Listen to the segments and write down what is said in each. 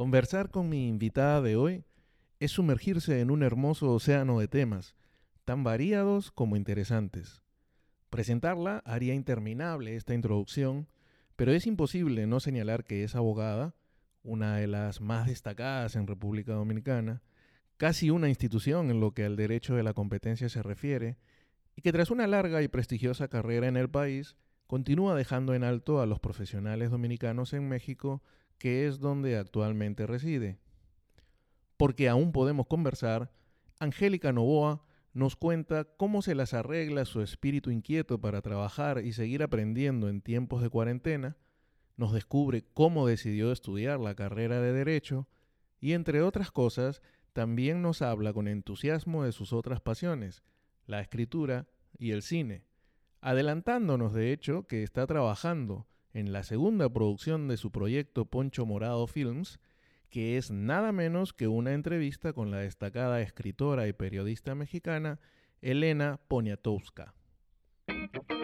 Conversar con mi invitada de hoy es sumergirse en un hermoso océano de temas, tan variados como interesantes. Presentarla haría interminable esta introducción, pero es imposible no señalar que es abogada, una de las más destacadas en República Dominicana, casi una institución en lo que al derecho de la competencia se refiere, y que tras una larga y prestigiosa carrera en el país, continúa dejando en alto a los profesionales dominicanos en México, que es donde actualmente reside. Porque aún podemos conversar, Angélica Novoa nos cuenta cómo se las arregla su espíritu inquieto para trabajar y seguir aprendiendo en tiempos de cuarentena, nos descubre cómo decidió estudiar la carrera de Derecho y, entre otras cosas, también nos habla con entusiasmo de sus otras pasiones, la escritura y el cine, adelantándonos de hecho que está trabajando en la segunda producción de su proyecto Poncho Morado Films, que es nada menos que una entrevista con la destacada escritora y periodista mexicana Elena Poniatowska.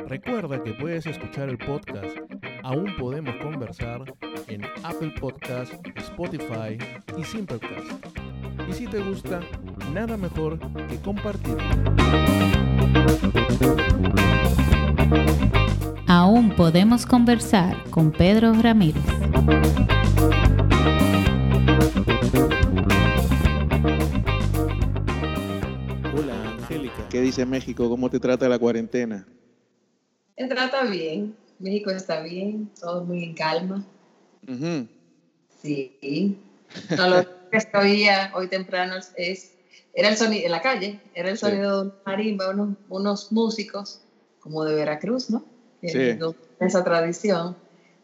Recuerda que puedes escuchar el podcast Aún Podemos Conversar en Apple Podcast, Spotify y Simplecast. Y si te gusta, nada mejor que compartirlo. Aún podemos conversar con Pedro Ramírez. Hola, Angélica. ¿Qué dice México? ¿Cómo te trata la cuarentena? Me trata bien. México está bien, todo muy en calma. Sí. lo que oía hoy temprano es, era el sonido, en la calle, era el sonido de marimba, unos, unos músicos como de Veracruz, ¿no? Sí. esa tradición.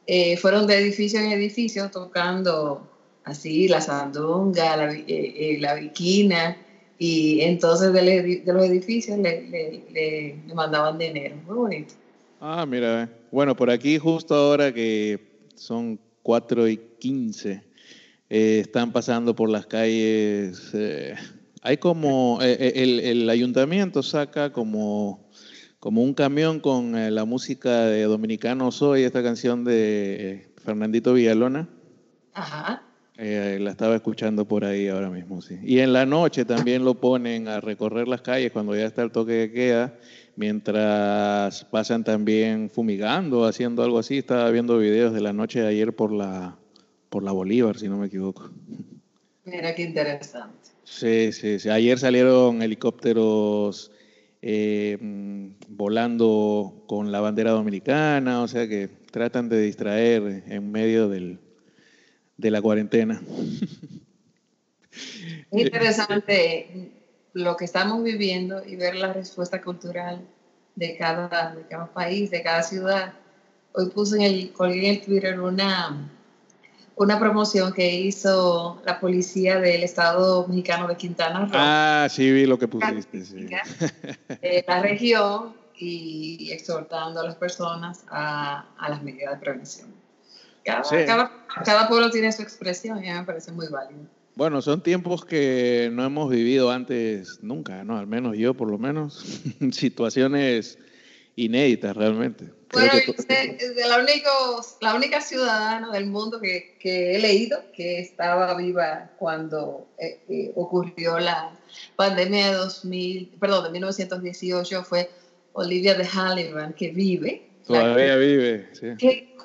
Eh, fueron de edificio en edificio tocando así la sandunga, la, eh, eh, la viquina, y entonces de, los edificios le, le, mandaban dinero. Muy bonito. Ah, mira, bueno, por aquí justo ahora que son 4 y 15, están pasando por las calles, hay como, el, el ayuntamiento saca como como un camión con eh, la música de Dominicano Soy, esta canción de eh, Fernandito Villalona. Ajá. Eh, la estaba escuchando por ahí ahora mismo, sí. Y en la noche también lo ponen a recorrer las calles cuando ya está el toque de queda, mientras pasan también fumigando, haciendo algo así. Estaba viendo videos de la noche de ayer por la, por la Bolívar, si no me equivoco. Mira qué interesante. Sí, sí, sí. Ayer salieron helicópteros eh, volando con la bandera dominicana, o sea que tratan de distraer en medio del, de la cuarentena. Interesante lo que estamos viviendo y ver la respuesta cultural de cada, de cada país, de cada ciudad. Hoy puse en el, colgué en el Twitter una, una promoción que hizo la policía del Estado mexicano de Quintana Roo. Ah, sí, vi lo que pusiste. Sí. Eh, la región y, exhortando a las personas a, a las medidas de prevención. Cada, cada, pueblo tiene su expresión y a mí me parece muy válido. Bueno, son tiempos que no hemos vivido antes nunca, ¿no? Al menos yo, por lo menos. Situaciones inéditas realmente. Bueno, de la, único, la única ciudadana del mundo que, que, he leído que estaba viva cuando eh, eh, ocurrió la pandemia de 2000, perdón, de 1918 fue Olivia de Halligan, que vive. Todavía vive, sí. Que,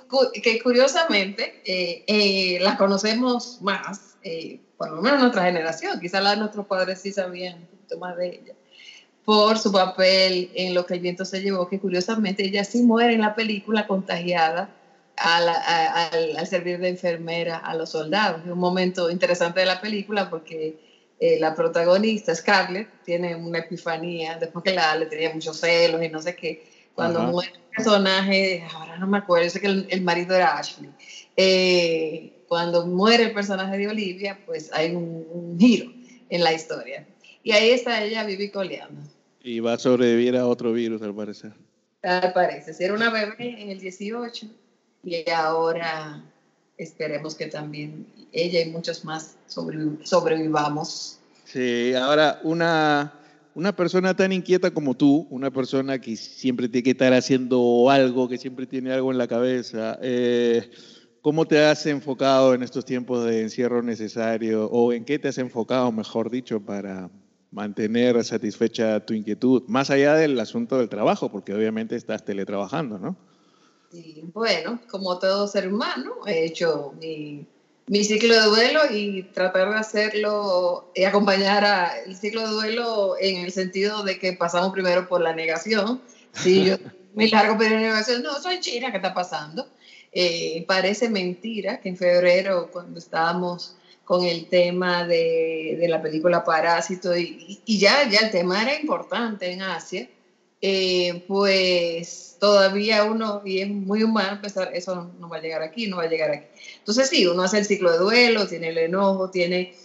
que curiosamente eh, la conocemos más, por lo menos nuestra generación, quizás la de nuestros padres sí sabían un poquito más de ella por su papel en lo que el viento se llevó, que curiosamente ella sí muere en la película contagiada al, servir de enfermera a los soldados. Es un momento interesante de la película porque eh, la protagonista, Scarlett, tiene una epifanía, después que la, le tenía muchos celos y no sé qué, cuando muere el personaje, ahora no me acuerdo, sé que el, marido era Ashley, eh, cuando muere el personaje de Olivia, pues hay un, un giro en la historia. Y ahí está ella vivicoleando. Y va a sobrevivir a otro virus, al parecer. Al parecer. Era una bebé en el 18 y ahora esperemos que también ella y muchos más sobrevivamos. Sí, ahora una, una persona tan inquieta como tú, una persona que siempre tiene que estar haciendo algo, que siempre tiene algo en la cabeza, eh, ¿cómo te has enfocado en estos tiempos de encierro necesario o en qué te has enfocado, mejor dicho, para mantener satisfecha tu inquietud, más allá del asunto del trabajo, porque obviamente estás teletrabajando, ¿no? Sí, bueno, como todo ser humano, he hecho mi, mi ciclo de duelo y tratar de hacerlo y acompañar a el ciclo de duelo en el sentido de que pasamos primero por la negación. Sí, yo me largo periodo de negación, no, soy china, ¿qué está pasando? Eh, parece mentira que en febrero, cuando estábamos con el tema de, de la película Parásito, y, ya, ya el tema era importante en Asia, eh, pues todavía uno, y es muy humano pensar, eso no, va a llegar aquí, no va a llegar aquí. Entonces sí, uno hace el ciclo de duelo, tiene el enojo, tiene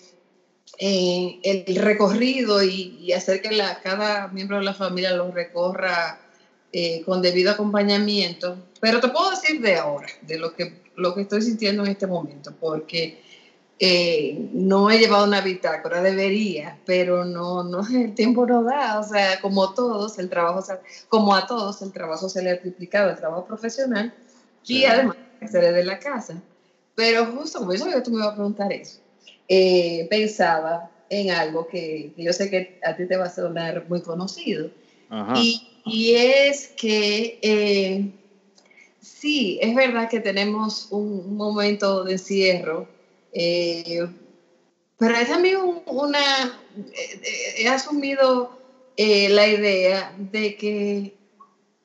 eh, el recorrido y, y, hacer que cada miembro de la familia lo recorra eh, con debido acompañamiento. Pero te puedo decir de ahora, de lo que, lo que estoy sintiendo en este momento, porque eh, no he llevado una bitácora, debería, pero no, no, el tiempo no da, o sea, como todos, el trabajo, como a todos, el trabajo se le ha triplicado, el trabajo profesional, y además se le de la casa. Pero justo como yo sabía que tú me ibas a preguntar eso, eh, pensaba en algo que, que, yo sé que a ti te va a sonar muy conocido, y, y, es que eh, sí, es verdad que tenemos un momento de encierro, eh, pero es también una, he asumido eh, la idea de que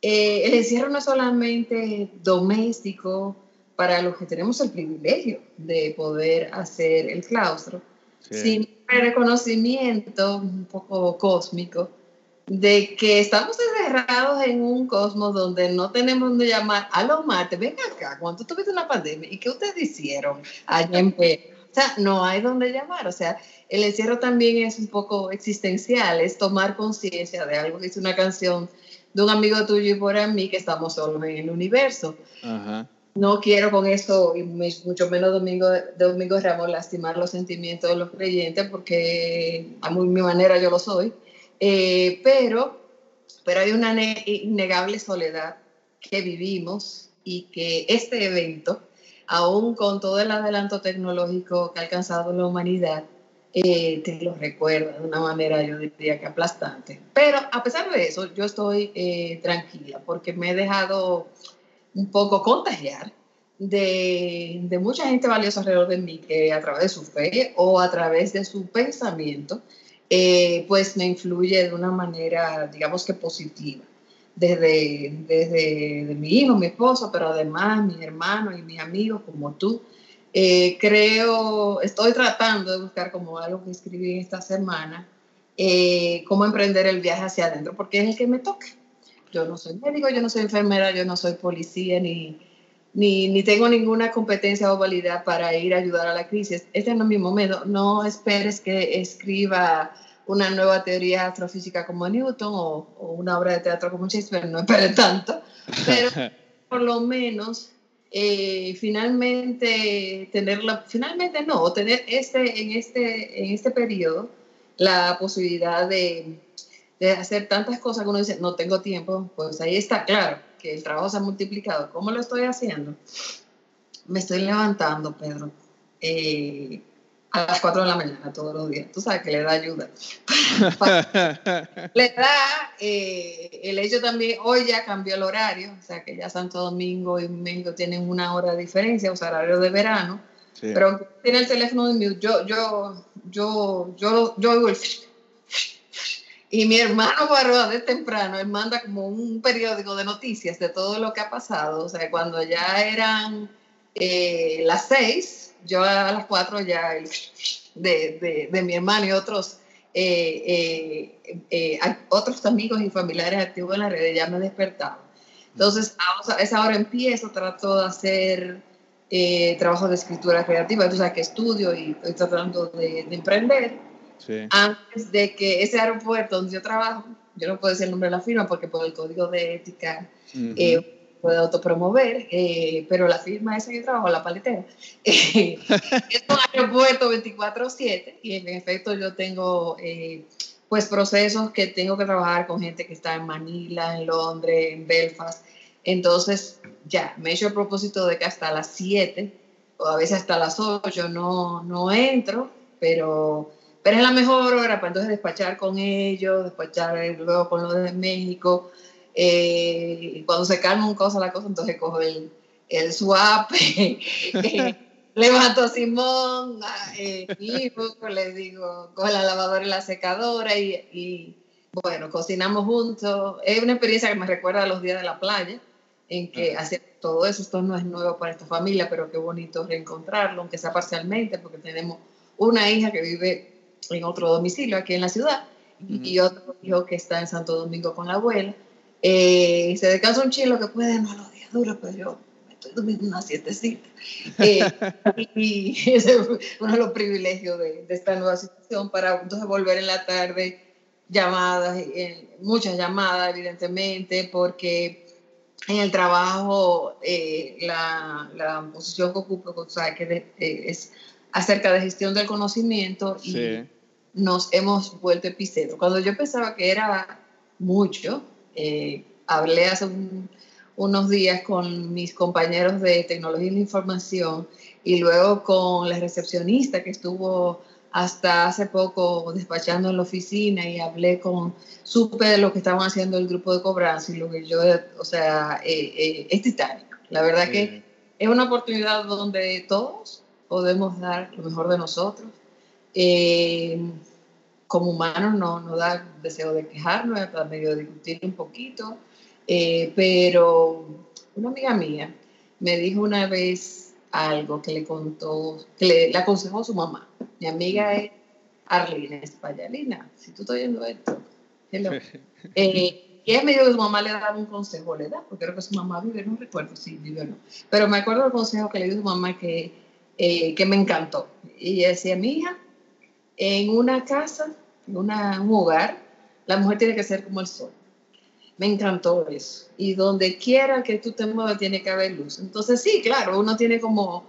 eh, el encierro no es solamente doméstico para los que tenemos el privilegio de poder hacer el claustro, sino el reconocimiento un poco cósmico de que estamos encerrados en un cosmos donde no tenemos donde llamar. A los martes, ven acá, cuando tuviste una pandemia, ¿y qué ustedes hicieron allá en Perú? O sea, no hay donde llamar, o sea, el encierro también es un poco existencial, es tomar conciencia de algo. Que una canción de un amigo tuyo y por mí que estamos solos en el universo. No quiero con eso, y mucho menos Domingo, de Domingo Ramos, lastimar los sentimientos de los creyentes, porque a mi manera yo lo soy eh, pero, pero hay una innegable soledad que vivimos y que este evento, aún con todo el adelanto tecnológico que ha alcanzado la humanidad, eh, te lo recuerda de una manera, yo diría que aplastante. Pero a pesar de eso, yo estoy eh, tranquila porque me he dejado un poco contagiar de, de, mucha gente valiosa alrededor de mí que a través de su fe o a través de su pensamiento eh, pues me influye de una manera, digamos que positiva. Desde, desde mi hijo, mi esposo, pero además mis hermanos y mis amigos como tú. Eh, creo, estoy tratando de buscar como algo que escribí esta semana, eh, cómo emprender el viaje hacia adentro, porque es el que me toca. Yo no soy médico, yo no soy enfermera, yo no soy policía, ni, ni, ni, tengo ninguna competencia o validad para ir a ayudar a la crisis. Este no es mi momento. No esperes que escriba una nueva teoría astrofísica como Newton o, o una obra de teatro como Shakespeare, no esperes tanto, pero por lo menos eh, finalmente tenerla, finalmente no, tener este, en, este, en este periodo la posibilidad de, de hacer tantas cosas que uno dice, no tengo tiempo, pues ahí está claro que el trabajo se ha multiplicado. ¿Cómo lo estoy haciendo? Me estoy levantando, Pedro, eh, a las 4 de la mañana todos los días. Tú sabes que le da ayuda. le da eh, el hecho también, hoy ya cambió el horario, o sea que ya Santo Domingo y México tienen una hora de diferencia, o sea, horario de verano. Pero tiene el teléfono de mute. Yo, yo, yo, yo, yo oigo el y mi hermano Barroa de temprano, él manda como un periódico de noticias de todo lo que ha pasado. O sea, cuando ya eran eh, las seis, yo a las cuatro ya el, de, de, de, mi hermano y otros, eh, eh, otros amigos y familiares activos en la red ya me despertaban. Entonces, a esa hora empiezo, trato de hacer trabajo de escritura creativa, entonces que estudio y estoy tratando de, de emprender antes de que ese aeropuerto donde yo trabajo, yo no puedo decir el nombre de la firma porque por el código de ética eh, puede autopromover, eh, pero la firma esa que yo trabajo, la paletera, eh, es un aeropuerto 24/7 y en efecto yo tengo pues procesos que tengo que trabajar con gente que está en Manila, en Londres, en Belfast, Entonces, ya, me he hecho el propósito de que hasta las 7 o a veces hasta las 8 no, no entro, pero, pero es la mejor hora para entonces despachar con ellos, despachar luego con los de México. Eh, cuando se calma un cosa la cosa, entonces cojo el, el swap, levanto a Simón, eh, le digo, coge la lavadora y la secadora y, y, bueno, cocinamos juntos. Es una experiencia que me recuerda a los días de la playa, en que hace todo eso, esto no es nuevo para esta familia, pero qué bonito reencontrarlo, aunque sea parcialmente, porque tenemos una hija que vive en otro domicilio aquí en la ciudad y otro hijo que está en Santo Domingo con la abuela. Eh, se descansa un chilo que puede, no los días duros, pero yo estoy durmiendo una sietecita. Eh, y ese es uno de los privilegios de, de, esta nueva situación para entonces volver en la tarde llamadas, eh, muchas llamadas evidentemente, porque en el trabajo eh, la, la, posición que ocupo o sea, que eh, es acerca de gestión del conocimiento y nos hemos vuelto epicentro. Cuando yo pensaba que era mucho, eh, hablé hace unos días con mis compañeros de tecnología y la información y luego con la recepcionista que estuvo hasta hace poco despachando en la oficina y hablé con, supe de lo que estaban haciendo el grupo de cobranza y lo que yo, o sea, eh, eh, es titánico. La verdad que es una oportunidad donde todos podemos dar lo mejor de nosotros. Eh, como humanos no nos da deseo de quejarnos, hasta medio discutir un poquito, pero una amiga mía me dijo una vez, algo que le contó, que le, aconsejó su mamá. Mi amiga es Arlene Espallalina. Si tú estás oyendo esto, hello. Eh, y ella me dijo que su mamá le daba un consejo, ¿le da? Porque creo que su mamá vive, no recuerdo si vive o no. Pero me acuerdo del consejo que le dio su mamá que, eh, que me encantó. Y decía, mi hija, en una casa, en una, un hogar, la mujer tiene que ser como el sol. Me encantó eso. Y donde quiera que tú te muevas tiene que haber luz. Entonces sí, claro, uno tiene como,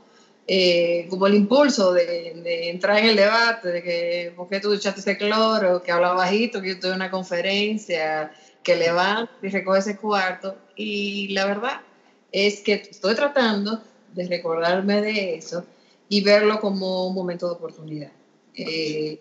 eh, como el impulso de, entrar en el debate, de que, ¿por qué tú echaste ese cloro? Que habla bajito, que yo estoy en una conferencia, que levanta y recoge ese cuarto. Y la verdad es que estoy tratando de recordarme de eso y verlo como un momento de oportunidad. Eh,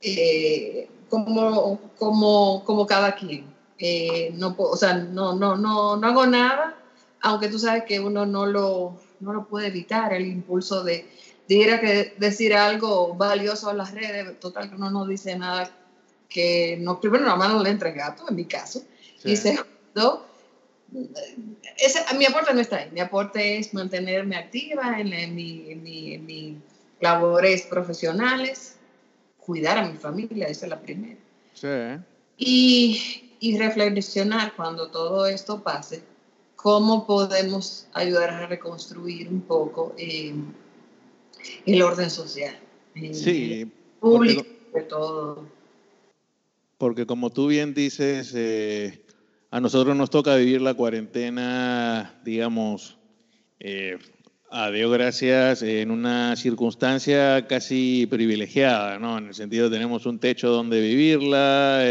eh, como, como, como cada quien. Eh, no, o sea, no, no, no, no hago nada, aunque tú sabes que uno no lo, no lo puede evitar, el impulso de, de ir a que, decir algo valioso a las redes, total que uno no dice nada que no, primero la mano le entre gato, en mi caso, y segundo, mi aporte no está ahí, mi aporte es mantenerme activa en, en, mi, en, mi, mis labores profesionales, cuidar a mi familia, esa es la primera. Sí. Y, y reflexionar cuando todo esto pase, cómo podemos ayudar a reconstruir un poco eh, el orden social. Eh, sí. Público, de todo. Porque como tú bien dices, eh, a nosotros nos toca vivir la cuarentena, digamos, a Dios gracias, en una circunstancia casi privilegiada, ¿no? En el sentido tenemos un techo donde vivirla,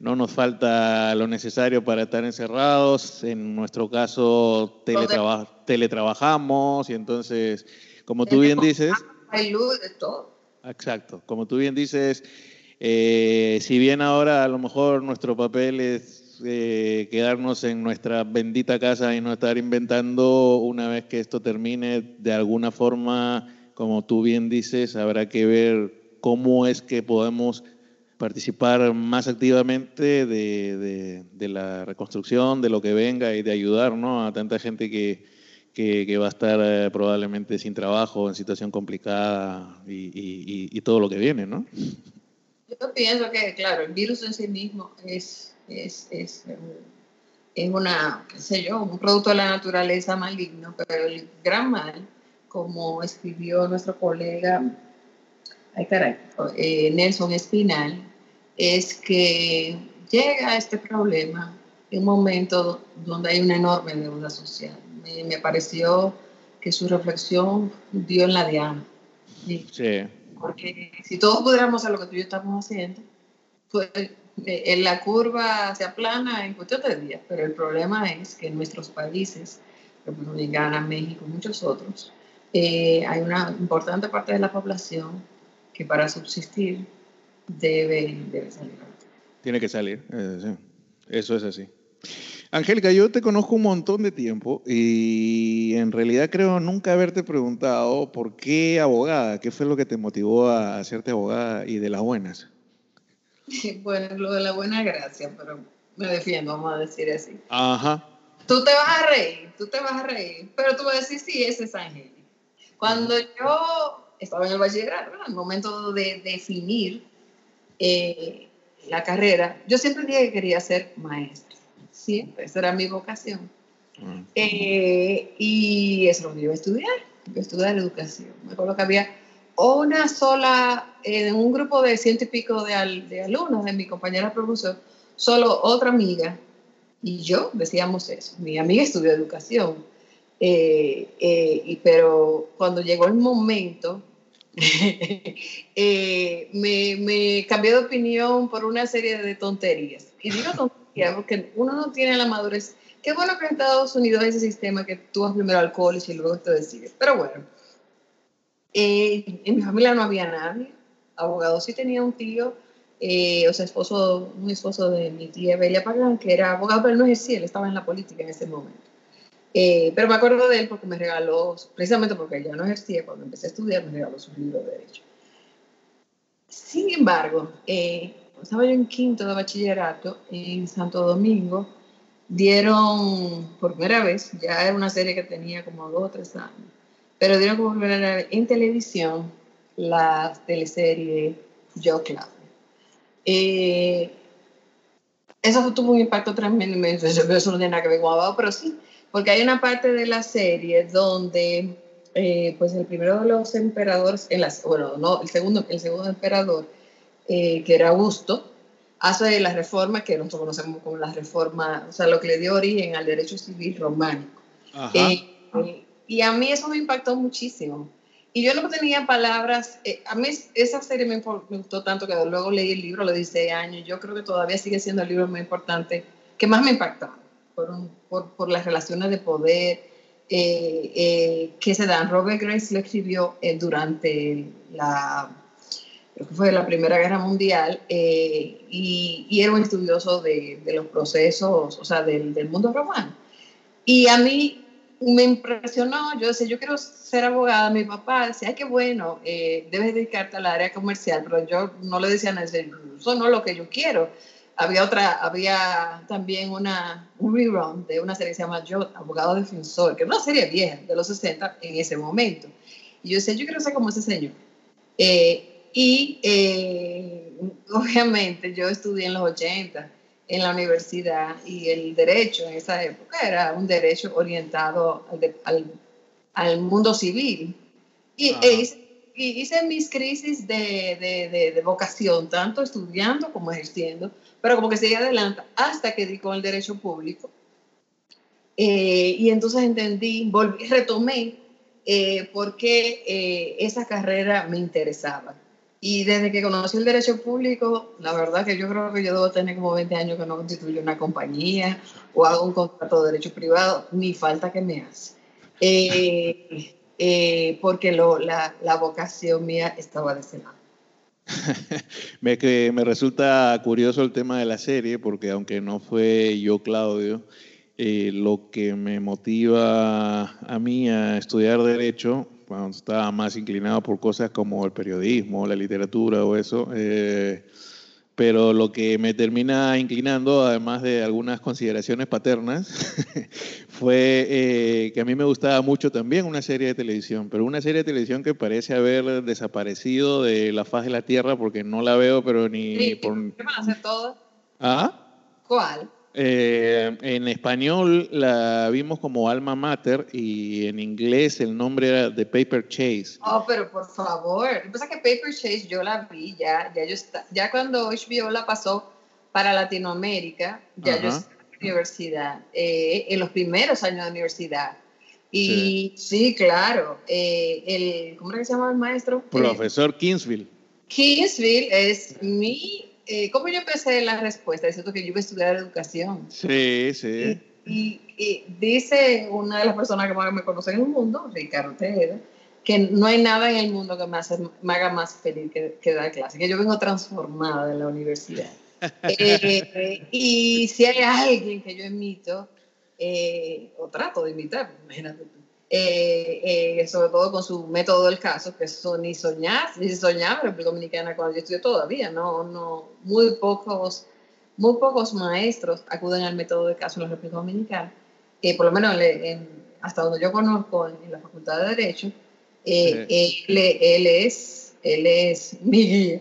no nos falta lo necesario para estar encerrados. En nuestro caso, teletrabajamos y entonces, como tú bien dices... Hay luz de todo. Exacto. Como tú bien dices, eh, si bien ahora a lo mejor nuestro papel es eh, quedarnos en nuestra bendita casa y no estar inventando una vez que esto termine, de alguna forma, como tú bien dices, habrá que ver cómo es que podemos participar más activamente de, de, la reconstrucción, de lo que venga y de ayudar ¿no? a tanta gente que, que, va a estar eh, probablemente sin trabajo, en situación complicada y, y, todo lo que viene, ¿no? Yo pienso que, claro, el virus en sí mismo es, es, es, es una, qué sé yo, un producto de la naturaleza maligno, pero el gran mal, como escribió nuestro colega ay caray, eh, Nelson Espinal, es que llega este problema en un momento donde hay una enorme deuda social. Me, pareció que su reflexión dio en la diana. ¿sí? Porque si todos pudiéramos hacer lo que tú y yo estamos haciendo, pues en la curva se aplana en cuestión de días, pero el problema es que en nuestros países, República Dominicana, México, muchos otros, eh, hay una importante parte de la población que para subsistir debe, debe salir. Tiene que salir, eh, eso es así. Angélica, yo te conozco un montón de tiempo y en realidad creo nunca haberte preguntado por qué abogada, qué fue lo que te motivó a hacerte abogada y de las buenas. Bueno, lo de la buena gracia, pero me defiendo, vamos a decir así. Ajá. Tú te vas a reír, tú te vas a reír, pero tú vas a decir, sí, ese es Angélica. Cuando yo estaba en el bachillerato, en el momento de definir eh, la carrera, yo siempre dije que quería ser maestra. Siempre, esa era mi vocación. Eh, y eso lo que yo iba a estudiar, yo iba a estudiar educación. Me acuerdo que había una sola, en un grupo de ciento y pico de, de alumnos de mi compañera profesor, solo otra amiga y yo decíamos eso. Mi amiga estudió educación eh, eh, y, pero cuando llegó el momento, eh, me, me, cambié de opinión por una serie de tonterías. Y digo tonterías porque uno no tiene la madurez. Qué bueno que en Estados Unidos hay ese sistema que tú vas primero al college y luego te decides. Pero bueno, en mi familia no había nadie. Abogado sí tenía un tío, o sea, esposo, un esposo de mi tía Belia Pagán, que era abogado, pero no ejercía, él estaba en la política en ese momento. Eh, pero me acuerdo de él porque me regaló, precisamente porque ya no ejercía, cuando empecé a estudiar, me regaló su libro de Derecho. Sin embargo, eh, estaba yo en quinto de bachillerato en Santo Domingo, dieron por primera vez, ya era una serie que tenía como dos o tres años, pero dieron por primera en televisión la teleserie Yo Clave. Eh, eso tuvo un impacto tremendo, eso no tiene nada que ver con abogado, pero sí, porque hay una parte de la serie donde, eh, pues el primero de los emperadores, en las, bueno, no, el segundo, el segundo emperador, eh, que era Augusto, hace la reforma que nosotros conocemos como la reforma, o sea, lo que le dio origen al derecho civil románico. Eh, y a mí eso me impactó muchísimo. Y yo no tenía palabras, a mí esa serie me, me, gustó tanto que luego leí el libro, lo di seis años, yo creo que todavía sigue siendo el libro más importante, que más me impactó por, por, las relaciones de poder eh, eh, que se dan. Robert Grace lo escribió eh, durante la, creo que fue la Primera Guerra Mundial y, y, era un estudioso de, de los procesos, o sea, del, del, mundo romano. Y a mí me impresionó, yo decía, yo quiero ser abogada, mi papá decía, ay, qué bueno, debes dedicarte al área comercial, pero yo no le decía nada, eso no es lo que yo quiero había otra, había también una, un rerun de una serie que se llama Yo, Abogado Defensor, que era una serie vieja de los 60 en ese momento. Y yo decía, yo quiero ser como ese señor. Eh, y eh, obviamente yo estudié en los 80 en la universidad y el derecho en esa época era un derecho orientado al, al, mundo civil. Y hice, mis crisis de, de, de, vocación, tanto estudiando como ejerciendo, pero como que sigue adelante hasta que di con el derecho público. Eh, y entonces entendí, volví, retomé eh, por qué eh, esa carrera me interesaba. Y desde que conocí el derecho público, la verdad que yo creo que yo debo tener como 20 años que no constituyo una compañía o hago un contrato de derecho privado, ni falta que me hace. porque lo, la, la vocación mía estaba de ese lado. me, que me resulta curioso el tema de la serie, porque aunque no fue yo, Claudio, eh, lo que me motiva a mí a estudiar Derecho, cuando estaba más inclinado por cosas como el periodismo, la literatura o eso, eh, pero lo que me termina inclinando, además de algunas consideraciones paternas, fue eh, que a mí me gustaba mucho también una serie de televisión, pero una serie de televisión que parece haber desaparecido de la faz de la tierra porque no la veo, pero ni, por... ¿Qué van a hacer todos? ¿Ah? ¿Cuál? Eh, en español la vimos como Alma Mater y en inglés el nombre era The Paper Chase. Oh, pero por favor. Lo que pasa es que Paper Chase yo la vi ya, ya, yo está, ya cuando HBO la pasó para Latinoamérica, ya yo estaba en la universidad, eh, en los primeros años de universidad. Y sí, claro, eh, el, ¿cómo es que se llama el maestro? Profesor Kingsville. Kingsville es mi eh, ¿cómo yo empecé la respuesta? Diciendo que yo iba a estudiar educación. Sí, sí. Y, dice una de las personas que más me conocen en el mundo, Ricardo Tejeda, que no hay nada en el mundo que me, me haga más feliz que, que, dar clase, que yo vengo transformada de la universidad. Eh, y si hay alguien que yo imito, eh, o trato de imitar, imagínate tú, eh, sobre todo con su método del caso, que eso ni soñar, ni soñar en República Dominicana cuando yo estudié todavía, no, no, muy pocos, muy pocos maestros acuden al método del caso en la República Dominicana, por lo menos hasta donde yo conozco en, la Facultad de Derecho, él, él, es, él es mi guía.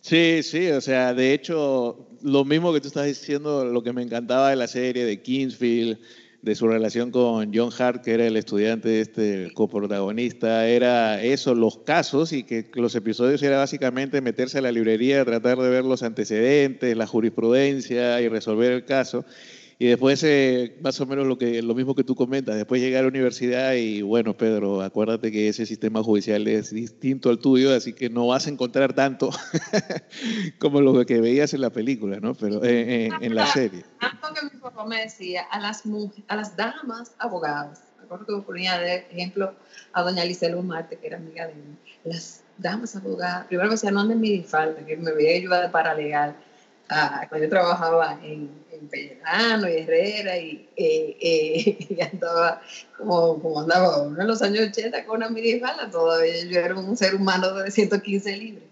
Sí, sí, o sea, de hecho, lo mismo que tú estás diciendo, lo que me encantaba de la serie de Kingsfield, de su relación con John Hart, que era el estudiante este coprotagonista, era eso, los casos y que los episodios era básicamente meterse a la librería, tratar de ver los antecedentes, la jurisprudencia y resolver el caso. Y después, eh, más o menos lo, que, lo mismo que tú comentas, después llegar a la universidad y bueno, Pedro, acuérdate que ese sistema judicial es distinto al tuyo, así que no vas a encontrar tanto como lo que veías en la película, ¿no? Pero eh, eh, en la serie. Tanto que mi papá me decía a las, mujeres, a las damas abogadas, me acuerdo que me ponía de ejemplo a doña Licelo Marte, que era amiga de mí, las damas abogadas, primero me decía, no anden mi falta, que me veía yo de paralegal cuando yo trabajaba en, en Pellerano y Herrera y, eh, eh, andaba como, como, andaba uno en los años 80 con una minifalda, todavía yo era un ser humano de 115 libras.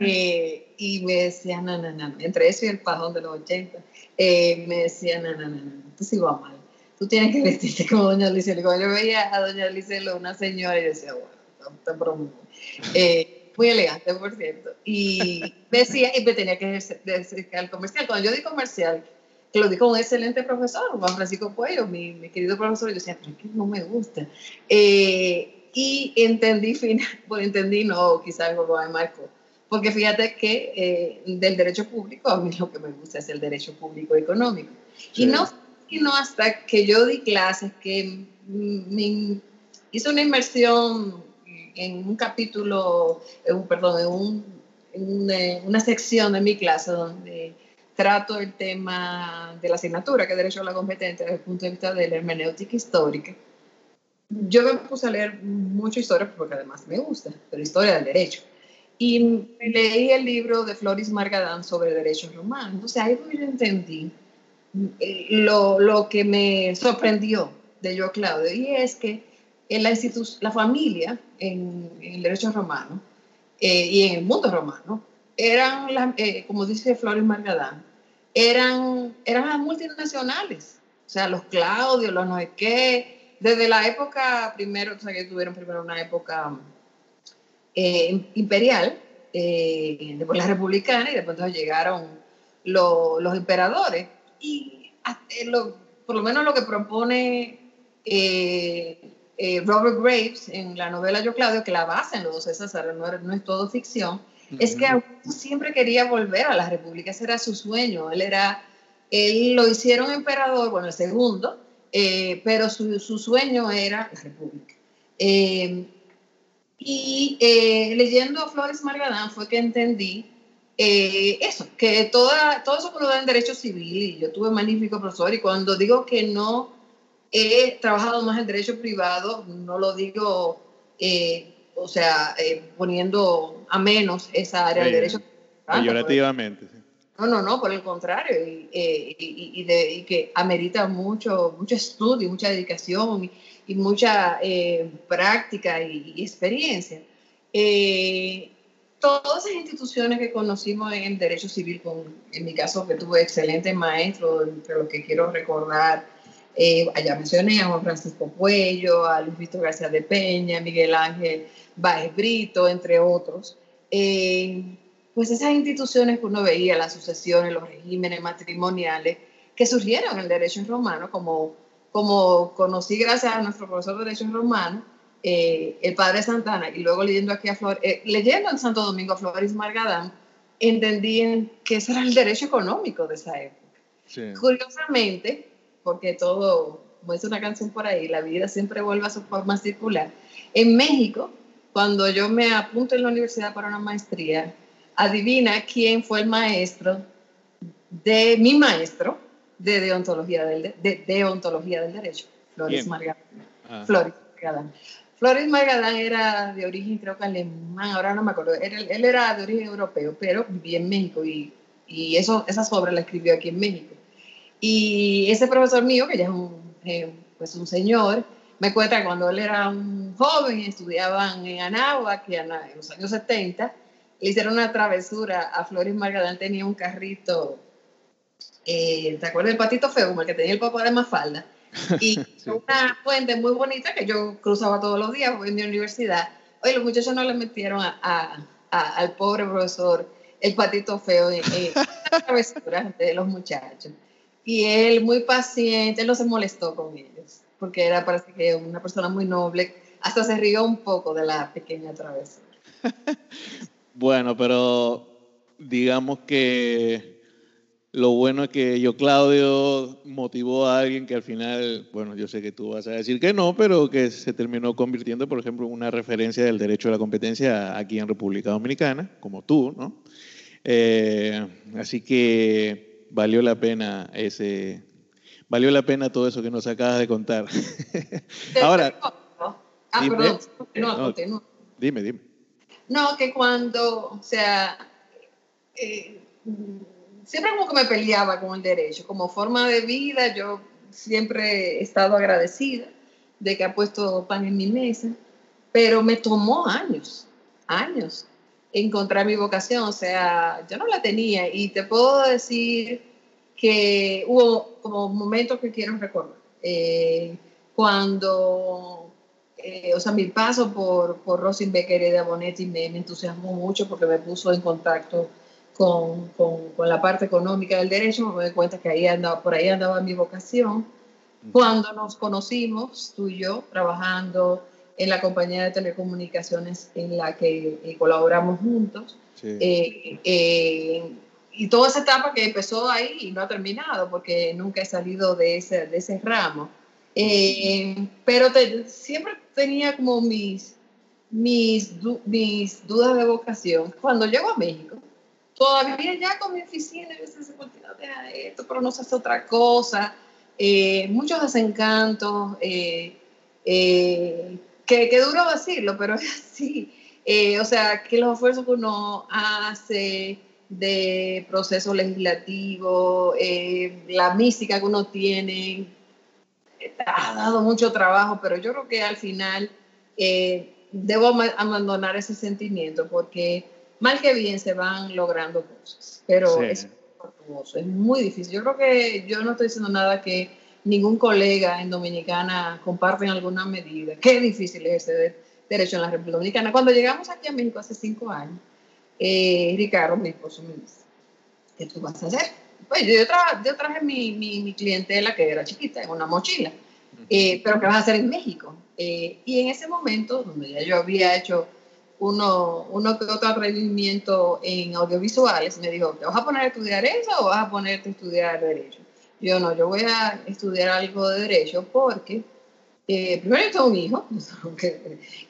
Eh, y me decía, no, no, no, entre eso y el pajón de los 80, me decía, no, no, no, no, tú sí vas mal, tú tienes que vestirte como doña Alicia. Cuando yo veía a doña Alicia, una señora, y decía, bueno, te promuevo muy elegante, por cierto. Y decía, y me tenía que decir al comercial. Cuando yo di comercial, que lo dijo un excelente profesor, Juan Francisco Cuello, mi, mi querido profesor, yo decía, pero es que no me gusta. Eh, y entendí, bueno, entendí, no, quizás algo de Marco, porque fíjate que eh, del derecho público, a mí lo que me gusta es el derecho público económico. Y no sino hasta que yo di clases que me hizo una inmersión en un capítulo, perdón, en, una, sección de mi clase donde trato el tema de la asignatura, que es Derecho a la Competencia desde el punto de vista de la hermenéutica histórica. Yo me puse a leer mucha historia porque además me gusta, pero historia del derecho. Y leí el libro de Floris Margadán sobre derechos romanos. Entonces ahí yo entendí eh, lo, lo que me sorprendió de yo, Claudio, y es que en la, la familia en, el derecho romano eh, y en el mundo romano eran, las, eh, como dice Flores Margadán, eran, eran las multinacionales, o sea, los Claudios, los no sé qué, desde la época primero, o sea, que tuvieron primero una época eh, imperial, después la republicana y después llegaron los emperadores. Y por lo menos lo que propone eh, Robert Graves en la novela Yo Claudio, que la basa en los dos César, no, no, es todo ficción, es que siempre quería volver a la República, ese era su sueño, él era, él lo hicieron emperador, bueno, el segundo, eh, pero su, su, sueño era la República. Eh, y leyendo a Flores Margadán fue que entendí eso, que toda, todo eso lo da en derecho civil, y yo tuve magnífico profesor, y cuando digo que no he trabajado más en derecho privado, no lo digo, eh, o sea, eh, poniendo a menos esa área del derecho. Peyorativamente. No, no, no, por el contrario, y, eh, y, y, que amerita mucho, mucho estudio, mucha dedicación y, mucha práctica y, experiencia. todas esas instituciones que conocimos en el derecho civil, con, en mi caso que tuve excelentes maestros, entre los que quiero recordar, eh, allá mencioné a Juan Francisco Puello, a Luis Víctor García de Peña, Miguel Ángel Báez Brito, entre otros. Eh, pues esas instituciones que uno veía, las sucesiones, los regímenes matrimoniales, que surgieron en el derecho romano, como, como conocí gracias a nuestro profesor de derecho romano, eh, el padre Santana, y luego leyendo aquí a Flor, leyendo en Santo Domingo a Flores Margadán, entendí que ese era el derecho económico de esa época. Curiosamente, porque todo, como dice una canción por ahí, la vida siempre vuelve a su forma circular. En México, cuando yo me apunto en la universidad para una maestría, adivina quién fue el maestro de mi maestro de deontología del, de, deontología del derecho, Flores Margadán. Ah. Flores Margadán. Flores Margadán era de origen, creo que alemán, ahora no me acuerdo, él, él era de origen europeo, pero vivía en México y, y eso, esa obra la escribió aquí en México. Y ese profesor mío, que ya es un, eh, pues un señor, me cuenta que cuando él era un joven, estudiaban en Anáhuac, que en los años 70, le hicieron una travesura a Flores Margadán, tenía un carrito, eh, ¿te acuerdas del patito feo, el que tenía el papá de Mafalda? Y una fuente muy bonita que yo cruzaba todos los días en mi universidad. Oye, los muchachos no le metieron a, al pobre profesor el patito feo en, la travesura de los muchachos. Y él, muy paciente, él no se molestó con ellos, porque era, parece que una persona muy noble, hasta se rió un poco de la pequeña travesura. bueno, pero digamos que lo bueno es que yo, Claudio, motivó a alguien que al final, bueno, yo sé que tú vas a decir que no, pero que se terminó convirtiendo, por ejemplo, en una referencia del derecho a la competencia aquí en República Dominicana, como tú, ¿no? Eh, así que valió la pena ese, valió la pena todo eso que nos acabas de contar. Ahora, ah, dime, perdón, no, dime, dime. No, que cuando, o sea, eh, siempre como que me peleaba con el derecho, como forma de vida, yo siempre he estado agradecida de que ha puesto pan en mi mesa, pero me tomó años, años encontrar mi vocación, o sea, yo no la tenía y te puedo decir que hubo como momentos que quiero recordar. Eh, cuando, eh, o sea, mi paso por, por Becker y de Abonetti me, me, entusiasmó mucho porque me puso en contacto con, con, con, la parte económica del derecho, me doy cuenta que ahí andaba, por ahí andaba mi vocación. Cuando nos conocimos, tú y yo, trabajando en la compañía de telecomunicaciones en la que eh, colaboramos juntos. Eh, eh, y toda esa etapa que empezó ahí y no ha terminado porque nunca he salido de ese, de ese ramo. pero siempre tenía como mis, mis, mis dudas de vocación. Cuando llego a México, todavía ya con mi oficina, a veces se continúa esto, pero no se hace otra cosa. muchos desencantos. Eh, que, que duro decirlo, pero es así. Eh, o sea, que los esfuerzos que uno hace de proceso legislativo, eh, la mística que uno tiene, ha dado mucho trabajo, pero yo creo que al final eh, debo abandonar ese sentimiento porque mal que bien se van logrando cosas, pero es es muy difícil. Yo creo que yo no estoy diciendo nada que ningún colega en Dominicana comparte en alguna medida. Qué difícil es ese derecho en la República Dominicana. Cuando llegamos aquí a México hace cinco años, eh, Ricardo, mi esposo, me dice, ¿qué tú vas a hacer? Pues yo, traje mi, mi, clientela que era chiquita, en una mochila, eh, pero ¿qué vas a hacer en México? Eh, y en ese momento, donde ya yo había hecho uno, uno que otro rendimiento en audiovisuales, me dijo, ¿te vas a poner a estudiar eso o vas a ponerte a estudiar Derecho? Yo no, yo voy a estudiar algo de derecho porque eh, primero yo tengo un hijo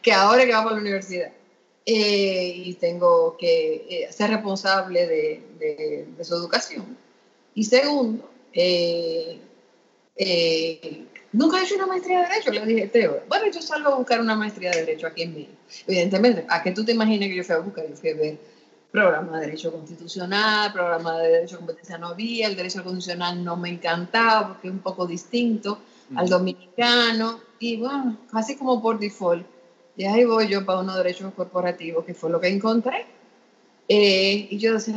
que, ahora que va para la universidad eh, y tengo que eh, ser responsable de, su educación. Y segundo, nunca he hecho una maestría de derecho. Le dije, Teo, bueno, yo salgo a buscar una maestría de derecho aquí en México. Evidentemente, ¿a qué tú te imaginas que yo fui a buscar? Yo fui a programa de derecho constitucional, programa de derecho competencia no había, el derecho constitucional no me encantaba porque es un poco distinto al dominicano y bueno, casi como por default, y ahí voy yo para unos derechos corporativos, que fue lo que encontré. Eh, y yo decía,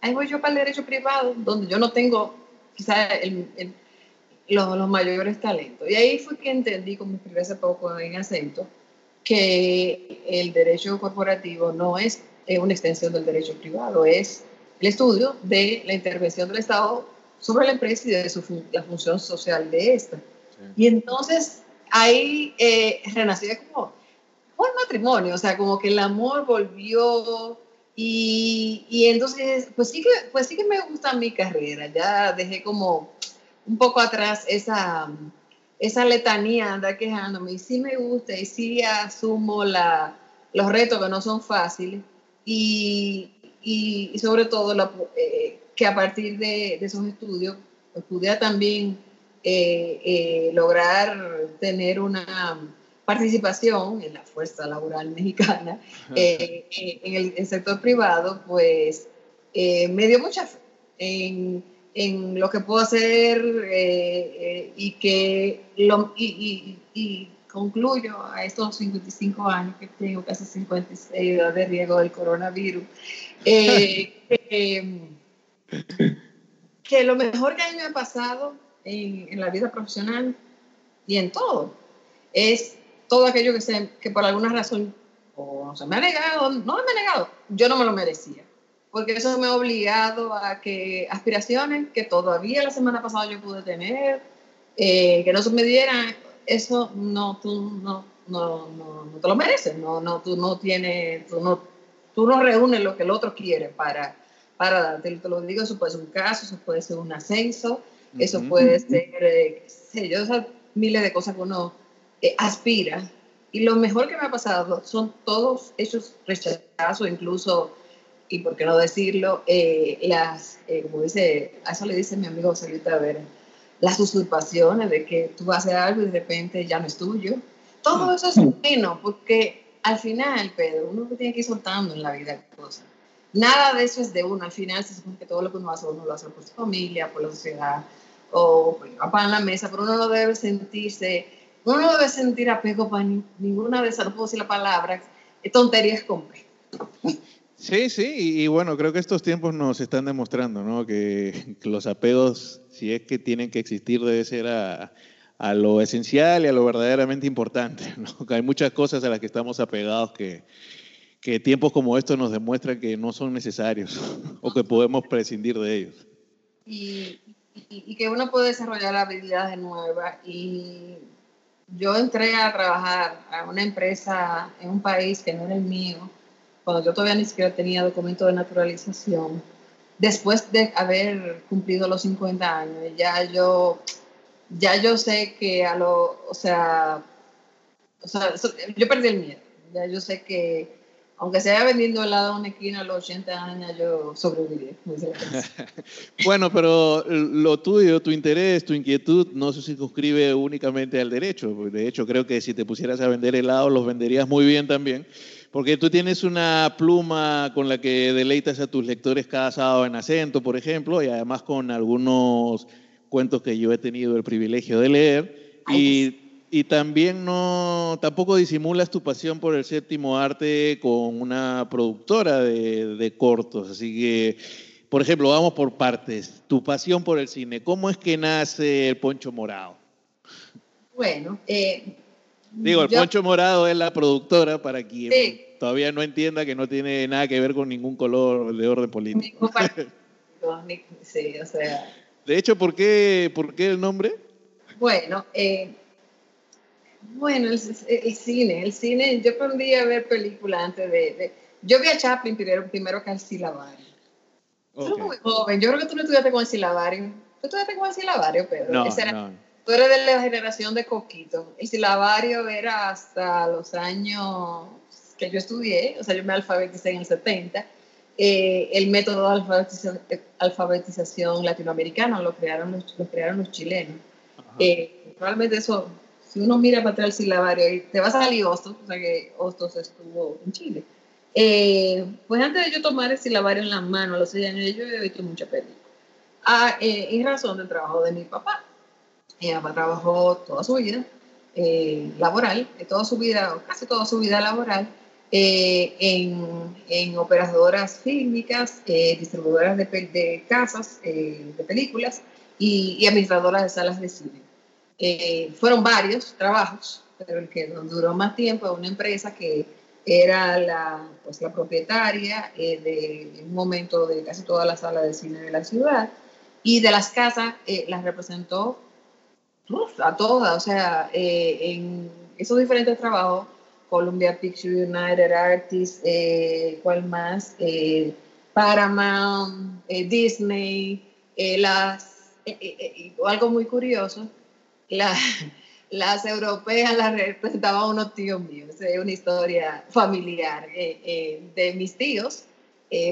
ahí voy yo para el derecho privado, donde yo no tengo quizás los, los, mayores talentos. Y ahí fue que entendí, como escribí hace poco en acento, que el derecho corporativo no es es una extensión del derecho privado, es el estudio de la intervención del Estado sobre la empresa y de su, la función social de esta. Y entonces ahí eh, renació como un matrimonio, o sea, como que el amor volvió y, y, entonces, pues sí, que, pues sí que me gusta mi carrera, ya dejé como un poco atrás esa, esa letanía, andar quejándome, y sí me gusta y sí asumo la, los retos que no son fáciles, y, y, sobre todo la, que a partir de, esos estudios pudiera también lograr tener una participación en la fuerza laboral mexicana en el, sector privado, pues me dio mucha fe en en lo que puedo hacer eh, eh, y que lo, concluyo a estos 55 años que tengo, casi 56 de riesgo del coronavirus, eh, que lo mejor que a mí me ha pasado en, en, la vida profesional y en todo es todo aquello que, se, que por alguna razón o se me ha negado, no me ha negado, yo no me lo merecía porque eso me ha obligado a que aspiraciones que todavía la semana pasada yo pude tener, eh, que no se me dieran, eso no, tú no, no, no, no, te lo mereces, no, no, tú no tienes, tú no, tú no reúnes lo que el otro quiere para, para darte, te lo digo, eso puede ser un caso, eso puede ser un ascenso, eso puede ser, eh, sé yo, esas miles de cosas que uno eh, aspira. Y lo mejor que me ha pasado son todos esos rechazos, incluso y por qué no decirlo, eh, las, eh, como dice, a eso le dice mi amigo José Luis ver las usurpaciones de que tú haces algo y de repente ya no es tuyo. Todo eso es bueno, porque al final, Pedro, uno tiene que ir soltando en la vida cosas. Nada de eso es de uno. Al final se supone que todo lo que uno hace, uno lo hace por su familia, por la sociedad, o papá en la mesa, pero uno no debe sentirse, uno no debe sentir apego para ninguna de esas, no puedo decir la palabra, tonterías con Sí, sí, y, bueno, creo que estos tiempos nos están demostrando, ¿no? Que, los apegos, si es que tienen que existir, debe ser a, lo esencial y a lo verdaderamente importante, ¿no? Que hay muchas cosas a las que estamos apegados que, que tiempos como estos nos demuestran que no son necesarios o que podemos prescindir de ellos. Y, y, que uno puede desarrollar habilidades nuevas. Y yo entré a trabajar a una empresa en un país que no era el mío cuando yo todavía ni siquiera tenía documento de naturalización, después de haber cumplido los 50 años, ya yo, ya yo sé que a lo, o sea, o sea, yo perdí el miedo, ya yo sé que aunque se haya vendido helado a una esquina a los 80 años, yo sobreviviré. bueno, pero lo tuyo, tu interés, tu inquietud no se circunscribe únicamente al derecho. De hecho, creo que si te pusieras a vender helado, los venderías muy bien también. Porque tú tienes una pluma con la que deleitas a tus lectores cada sábado en acento, por ejemplo, y además con algunos cuentos que yo he tenido el privilegio de leer. Y, y, también no, tampoco disimulas tu pasión por el séptimo arte con una productora de, de cortos. Así que, por ejemplo, vamos por partes. Tu pasión por el cine, ¿cómo es que nace el Poncho Morado? Bueno, eh, Digo, el Poncho Morado es la productora para quien todavía no entienda que no tiene nada que ver con ningún color de orden político. sí, o sea. De hecho, ¿por qué, por qué el nombre? Bueno, eh, bueno, el, cine, el cine, yo aprendí a ver películas antes de, yo vi a Chaplin primero, primero que al Silabario. Okay. muy joven, yo creo que tú no estudiaste con el Silabario. ¿Tú estudiaste con el Silabario, Pedro? No, no. Tú eres de la generación de Coquito. El silabario era hasta los años que yo estudié, o sea, yo me alfabeticé en el 70. Eh, el método de alfabetización, latinoamericano lo crearon los, lo crearon los chilenos. Eh, probablemente eso, si uno mira para atrás el silabario, te va a salir Hostos, o sea que Hostos estuvo en Chile. Eh, pues antes de yo tomar el silabario en la mano a los seis años, yo he visto mucha película. Ah, en razón del trabajo de mi papá. Ella trabajó toda su vida eh, laboral, toda su vida, casi toda su vida laboral, eh, en, en, operadoras fílmicas, eh, distribuidoras de, de casas, de películas y, y, administradoras de salas de cine. fueron varios trabajos, pero el que duró más tiempo es una empresa que era la, pues, la propietaria de en un momento de casi todas las salas de cine de la ciudad y de las casas las representó a todas, o sea, eh, en esos diferentes trabajos, Columbia Picture United Artists, eh, ¿cuál más? Eh, Paramount, Disney, las, algo muy curioso, las europeas las representaban unos tíos míos, es una historia familiar de mis tíos,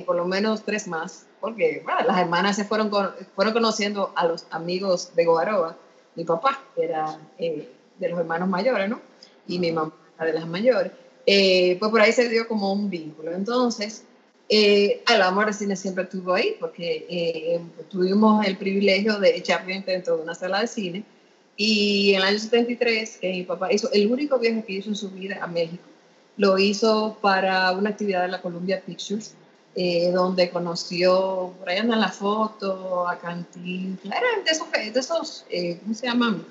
por lo menos tres más, porque las hermanas se fueron, fueron conociendo a los amigos de Goaroa. Mi papá era eh, de los hermanos mayores, ¿no? Y mi mamá de las mayores. Eh, pues por ahí se dio como un vínculo. Entonces, el amor de cine siempre estuvo ahí, porque tuvimos el privilegio de echar bien dentro de una sala de cine. Y en el año 73, mi papá hizo el único viaje que hizo en su vida a México. Lo hizo para una actividad de la Columbia Pictures eh, donde conoció, por ahí andan la foto, a Cantín, eran de esos, de esos eh, ¿cómo se llaman?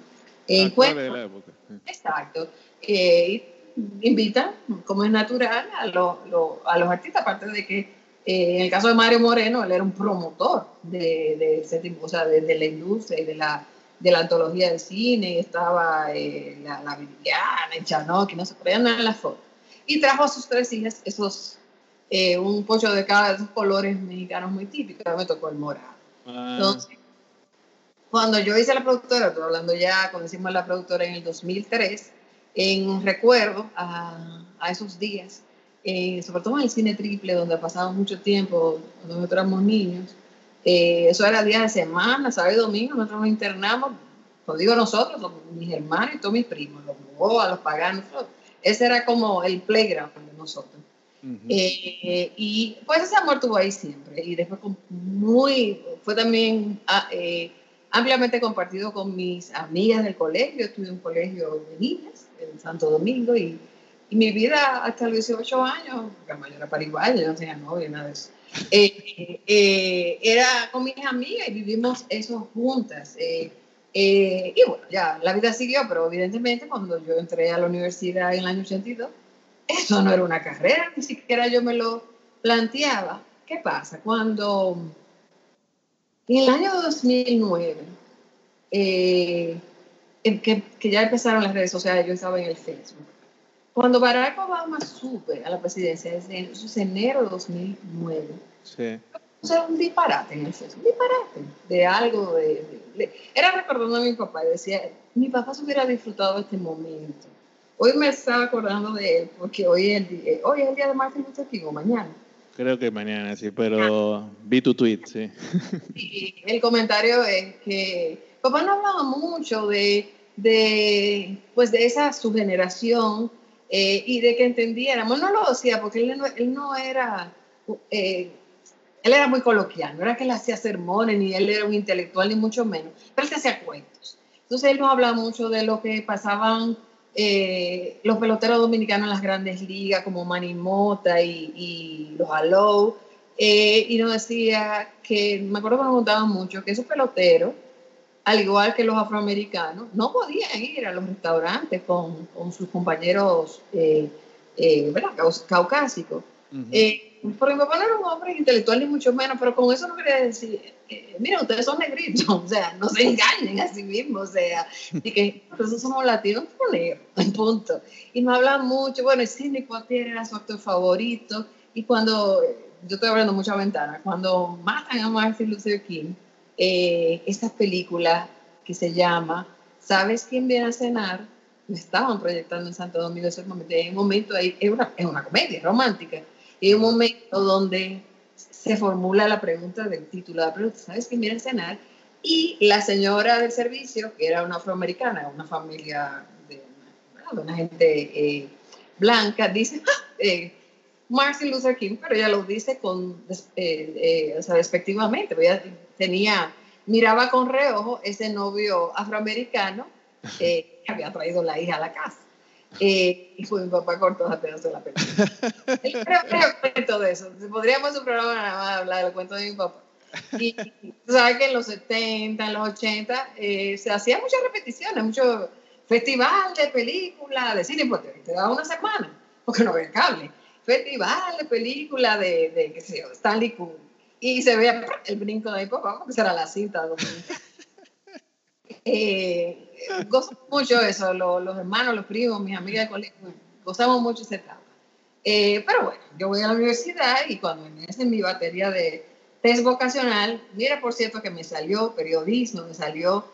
Encuentros. De Exacto. Eh, invita, como es natural, a, a los artistas, aparte de que en el caso de Mario Moreno, él era un promotor de, de, o sea, de, la industria y de la, de la antología del cine, y estaba la, la Viviana, el Chanoc, no se podían dar la foto. Y trajo a sus tres hijas esos eh, un pollo de cada de esos colores mexicanos muy típicos, me tocó el morado. Ah. Entonces, cuando yo hice la productora, estoy hablando ya cuando hicimos la productora en el 2003, en recuerdo a, a esos días, eh, sobre todo en el cine triple, donde pasamos mucho tiempo, cuando nosotros éramos niños, eh, eso era día de semana, sábado y domingo, nosotros nos internamos, lo digo nosotros, mis hermanos y todos mis primos, los boas, los paganos, ese era como el playground de nosotros. Eh, y pues ese amor tuvo ahí siempre. Y después muy, fue también ah, eh, ampliamente compartido con mis amigas del colegio. Estuve en un colegio de niñas en Santo Domingo y, y mi vida hasta los 18 años, la mayor era pariguaya, no tenía novia, nada de eso. Eh, era con mis amigas y vivimos eso juntas. y bueno, ya la vida siguió, pero evidentemente cuando yo entré a la universidad en el año 82, eso no era una carrera, ni siquiera yo me lo planteaba. ¿Qué pasa? Cuando en el año 2009, eh, que, ya empezaron las redes sociales, yo estaba en el Facebook. Cuando Barack Obama sube a la presidencia, eso es enero de 2009. Sí. O sea, un disparate en el Facebook, un disparate de algo. De, era recordando a mi papá y decía, mi papá se hubiera disfrutado de este momento Hoy me estaba acordando de él porque hoy es el día, eh, hoy es el día de Martin Luther King o mañana. Creo que mañana, sí, pero vi tu tweet, sí. Y el comentario es que papá no hablaba mucho de, de, pues de esa su generación eh, y de que entendiéramos. No lo decía porque él no, él no era, eh, él era muy coloquial, no era que él hacía sermones, ni él era un intelectual, ni mucho menos, pero él te hacía cuentos. Entonces él no hablaba mucho de lo que pasaban eh, los peloteros dominicanos en las grandes ligas como Manny Mota y, los Alou, eh, y nos decía que, me acuerdo que nos contaban mucho, que esos peloteros, al igual que los afroamericanos, no podían ir a los restaurantes con, sus compañeros eh, caucásicos. Porque mi papá no era un hombre intelectual ni mucho menos, pero con eso no quería decir, mira, ustedes son negritos, o sea, no se engañen a sí mismos, o sea, y que nosotros somos latinos por negro, en punto. Y me hablan mucho, bueno, Sidney Poitier era su actor favorito, y cuando, yo estoy abriendo mucha ventana, cuando matan a Martin Luther King, eh, esta película que se llama ¿Sabes quién viene a cenar? Me estaban proyectando en Santo Domingo ese momento, en un momento ahí, es una, es una comedia romántica, y un momento donde se formula la pregunta del título de la pregunta, ¿sabes quién viene a cenar? Y la señora del servicio, que era una afroamericana, una familia de, una gente eh, blanca, dice, ah, eh, Martin Luther King, pero ella lo dice con, eh, o sea, despectivamente, ella tenía, miraba con reojo ese novio afroamericano que había traído la hija a la casa. Eh, y fue mi papá cortó a pedazos de la película. El cuento de eso. Podríamos hacer un programa nada más hablar del cuento de mi papá. Y tú sabes que en los 70, en los 80, eh, se hacían muchas repeticiones, mucho festival de películas, de cine, porque te daba una semana, porque no había cable. Festival de películas de, de, qué sé yo, Stanley Kubrick. Y se veía el brinco de mi papá, porque era la cinta. Eh, gozo mucho eso, los, hermanos, los primos, mis amigas de colegio, gozamos mucho esa etapa. Eh, pero bueno, yo voy a la universidad y cuando me hacen mi batería de test vocacional, mira por cierto que me salió periodismo, me salió,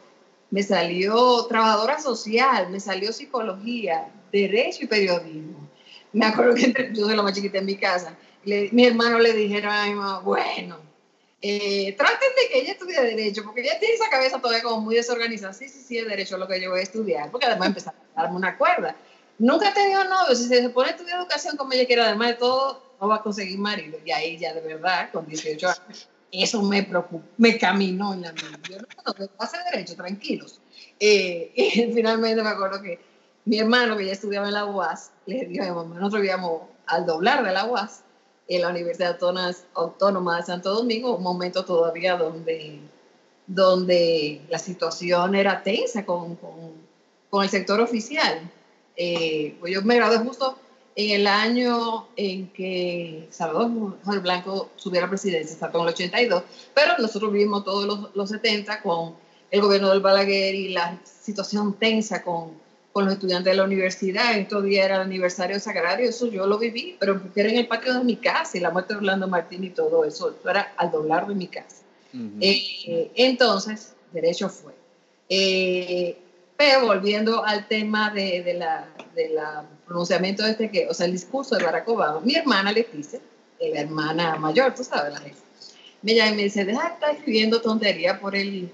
me salió trabajadora social, me salió psicología, derecho y periodismo. Me acuerdo que yo soy la más chiquita en mi casa. mi hermano le dijeron bueno, eh, traten de que ella estudie Derecho, porque ella tiene esa cabeza todavía como muy desorganizada. Sí, sí, sí, es Derecho lo que yo voy a estudiar, porque además empezar a darme una cuerda. Nunca he tenido novio, si se pone a estudiar educación como ella quiere, además de todo, no va a conseguir marido. Y ahí ya de verdad, con 18 años, eso me preocupó, me caminó en la mente. Yo no, no, pase derecho, tranquilos. Eh, y finalmente me acuerdo que mi hermano, que ya estudiaba en la UAS, le dijo a mi mamá, nosotros vivíamos al doblar de la UAS, en la Universidad Autónoma de Santo Domingo, un momento todavía donde, donde la situación era tensa con, con, con el sector oficial. Eh, pues yo me gradué justo en el año en que Salvador Blanco subiera a la presidencia, está con el 82, pero nosotros vivimos todos los, los 70 con el gobierno del Balaguer y la situación tensa con, con los estudiantes de la universidad. Estos días era el aniversario Sagrario, eso yo lo viví, pero porque era en el patio de mi casa y la muerte de Orlando Martín y todo eso, eso era al doblar de mi casa. eh, entonces, derecho fue. Eh, pero volviendo al tema de, de la, de la pronunciamiento de este que, o sea, el discurso de Barack Obama, mi hermana Leticia, la hermana mayor, tú sabes, la jefa, me llama y me dice, deja de estar escribiendo tontería por el,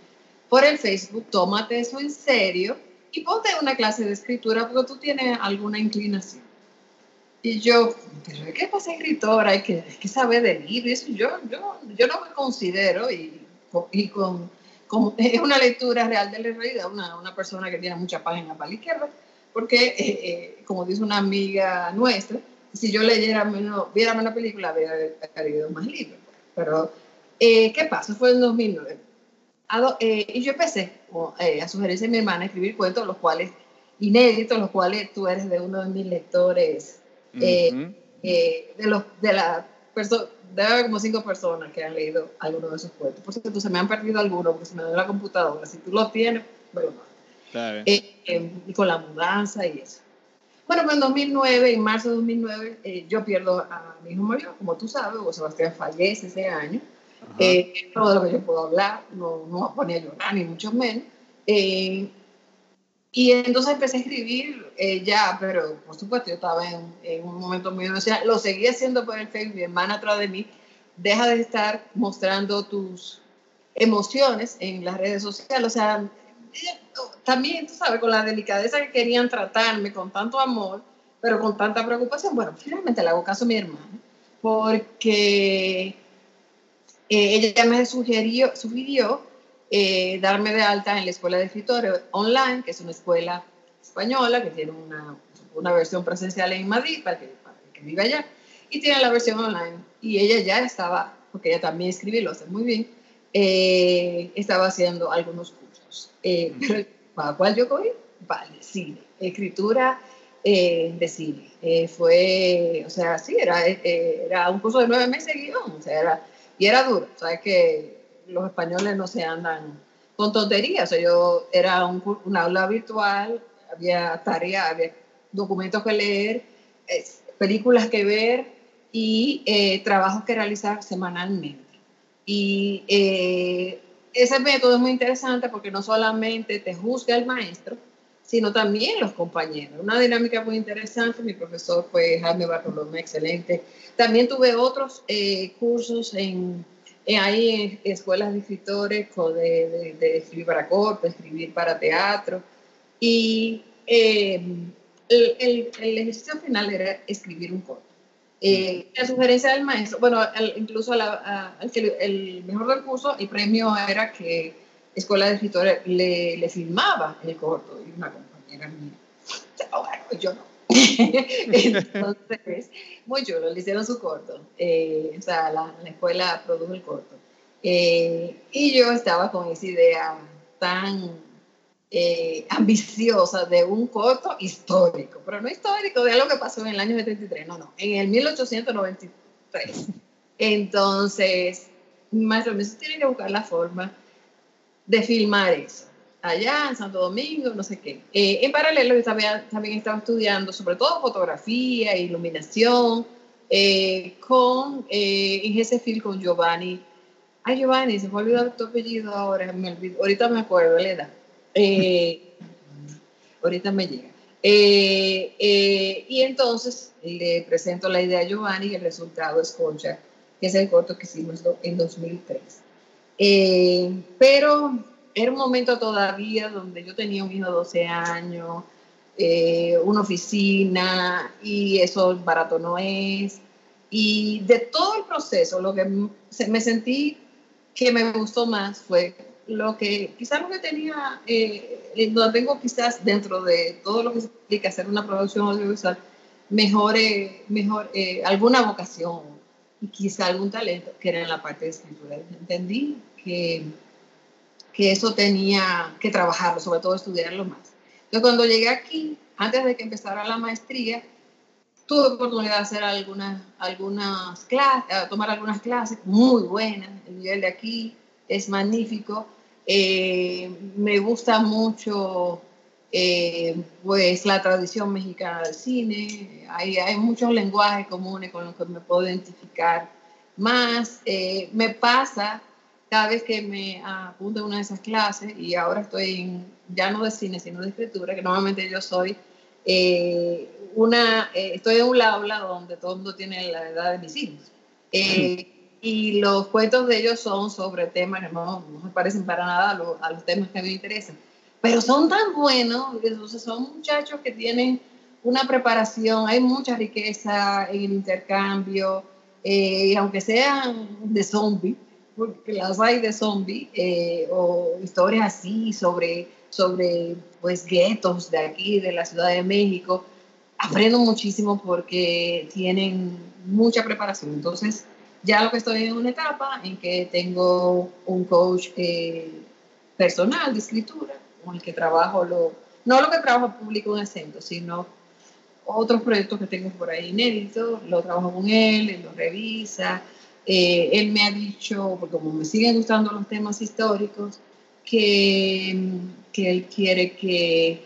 por el Facebook, tómate eso en serio y ponte una clase de escritura porque tú tienes alguna inclinación. Y yo, pero ¿qué pasa escritora? Hay que, hay que saber de libros. Yo, yo, yo no me considero, y, y con, con, es una lectura real de la realidad, una, una persona que tiene muchas páginas para la izquierda, porque, eh, eh, como dice una amiga nuestra, si yo leyera menos, viera menos película, habría leído más libros. Pero, eh, ¿qué pasa? Fue en 2009. Eh, y yo empecé eh, a sugerirse a mi hermana a escribir cuentos, los cuales, inéditos, los cuales tú eres de uno de mis lectores, eh, uh -huh. de, los, de la persona, debe haber como cinco personas que han leído alguno de esos cuentos. Por cierto, se me han perdido algunos porque se me dio la computadora. Si tú los tienes, bueno, claro. y con la mudanza y eso. Bueno, pues en 2009, en marzo de 2009, yo pierdo a mi hijo mayor, como tú sabes, Hugo Sebastián fallece ese año. Eh, todo de lo que yo puedo hablar, no, no me ponía a llorar, ni mucho menos. Eh, y entonces empecé a escribir eh, ya, pero por supuesto yo estaba en, en un momento muy emocional, lo seguía haciendo por el Facebook, mi hermana atrás de mí, deja de estar mostrando tus emociones en las redes sociales, o sea, también, tú sabes, con la delicadeza que querían tratarme, con tanto amor, pero con tanta preocupación, bueno, finalmente le hago caso a mi hermana, porque eh, ella me sugirió, sugirió eh, darme de alta en la Escuela de Escritores Online, que es una escuela española que tiene una, una versión presencial en Madrid para que, para que viva allá, y tiene la versión online. Y ella ya estaba, porque ella también escribe, lo hace muy bien, eh, estaba haciendo algunos cursos. Eh, pero, ¿Para cuál yo cogí? Vale, cine, escritura eh, de cine. fue, o sea, sí, era, era un curso de nueve meses de guion, o sea, era y era duro, sabes que los españoles no se andan con tonterías, o yo era un, aula virtual, había tareas, había documentos que leer, películas que ver y eh, trabajos que realizar semanalmente. Y eh, ese método es muy interesante porque no solamente te juzga el maestro, sino también los compañeros. Una dinámica muy interesante. Mi profesor fue Jaime Bartolomé, excelente. También tuve otros eh, cursos en, en, ahí en escuelas de escritores de, de, de, escribir para corto, escribir para teatro. Y eh, el, el, el, ejercicio final era escribir un corto. Eh, la sugerencia del maestro, bueno, el, incluso la, a, el, el mejor del curso, el premio era que escuela de escritores le, le filmaba el corto y una compañera mía. Bueno, yo no. Entonces, muy chulo, le hicieron su corto. Eh, o sea, la, la, escuela produjo el corto. Eh, y yo estaba con esa idea tan eh, ambiciosa de un corto histórico, pero no histórico de algo que pasó en el año 73, no, no, en el 1893. Entonces, maestro, me tiene que buscar la forma de filmar eso. Allá en Santo Domingo, no sé qué. Eh, en paralelo, yo también, también, estaba estudiando sobre todo fotografía, iluminación, eh, con, eh, en ese film con Giovanni. Ay, Giovanni, se me olvidó tu apellido ahora, me olvidó, ahorita me acuerdo la edad. Eh, ahorita me llega. Eh, y entonces le presento la idea a Giovanni y el resultado es Concha, que es el corto que hicimos en 2003. Pero era un momento todavía donde yo tenía un hijo de 12 años, una oficina y eso barato no es. Y de todo el proceso, lo que me sentí que me gustó más fue lo que, quizás lo que tenía, eh, lo tengo quizás dentro de todo lo que se implica hacer una producción audiovisual, mejor, mejor eh, alguna vocación quizá algún talento que era en la parte de escritura. Entendí que, que eso tenía que trabajarlo, sobre todo estudiarlo más. Entonces cuando llegué aquí, antes de que empezara la maestría, tuve oportunidad de hacer algunas, algunas clases, tomar algunas clases muy buenas. El nivel de aquí es magnífico. Eh, me gusta mucho eh, pues la tradición mexicana del cine. Hay, hay muchos lenguajes comunes con los que me puedo identificar más. Eh, me pasa cada vez que me apunto a una de esas clases y ahora estoy en, ya no de cine, sino de escritura, que normalmente yo soy eh, una, eh, estoy en un aula donde todo el mundo tiene la edad de mis hijos. Eh, y los cuentos de ellos son sobre temas que no, no me parecen para nada a, los temas que a mí me interesan. Pero son tan buenos, entonces son muchachos que tienen una preparación, hay mucha riqueza en el intercambio, y aunque sean de zombie, porque las hay de zombie, o historias así sobre sobre pues guetos de aquí, de la Ciudad de México. Aprendo muchísimo porque tienen mucha preparación. Entonces, ya lo que estoy en una etapa en que tengo un coach eh, personal de escritura con el que trabajo, lo, no lo que trabajo público en acento, sino otros proyectos que tengo por ahí inéditos, lo trabajo con él, él lo revisa. Eh, él me ha dicho, porque como me siguen gustando los temas históricos, que que él quiere que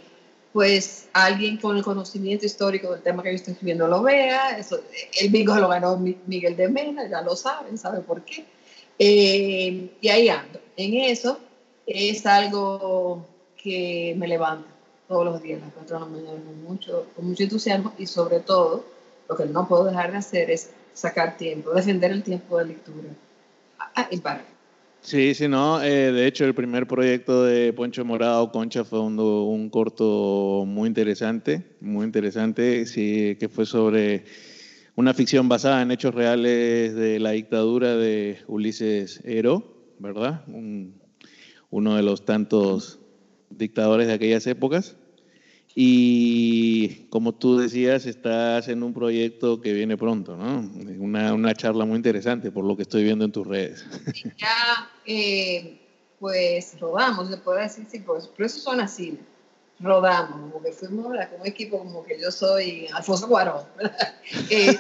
pues alguien con el conocimiento histórico del tema que yo estoy escribiendo lo vea. Eso, el bingo lo ganó Miguel de Mena, ya lo saben, saben por qué. Eh, y ahí ando. En eso es algo que me levanta todos los días, las cuatro de la mañana, con mucho, con mucho entusiasmo y sobre todo, lo que no puedo dejar de hacer es sacar tiempo, defender el tiempo de lectura. Ah, y para Sí, sí, no. Eh, de hecho, el primer proyecto de Poncho Morado, Concha, fue un, corto muy interesante, muy interesante, sí, que fue sobre una ficción basada en hechos reales de la dictadura de Ulises Ero, ¿verdad? uno de los tantos dictadores de aquellas épocas. Y como tú decías, estás en un proyecto que viene pronto, ¿no? Una, una charla muy interesante por lo que estoy viendo en tus redes. Ya, eh, pues rodamos, le puedo decir, sí, pues, por eso son así, rodamos, porque fuimos un equipo como que yo soy Alfonso Guarón, eh,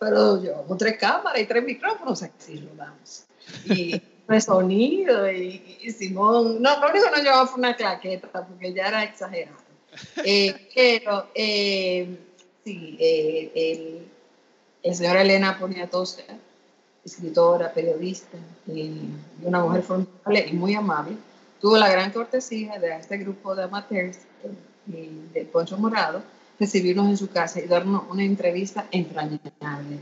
pero yo con tres cámaras y tres micrófonos, así rodamos. Y pues sonido y, y, Simón, no, lo único que no llevaba fue una claqueta, porque ya era exagerado. Eh, pero eh, sí, eh, el, el, señor Elena Poniatowska, escritora, periodista una mujer formidable y muy amable, tuvo la gran cortesía de este grupo de amateurs de Poncho Morado recibirnos en su casa y darnos una entrevista entrañable.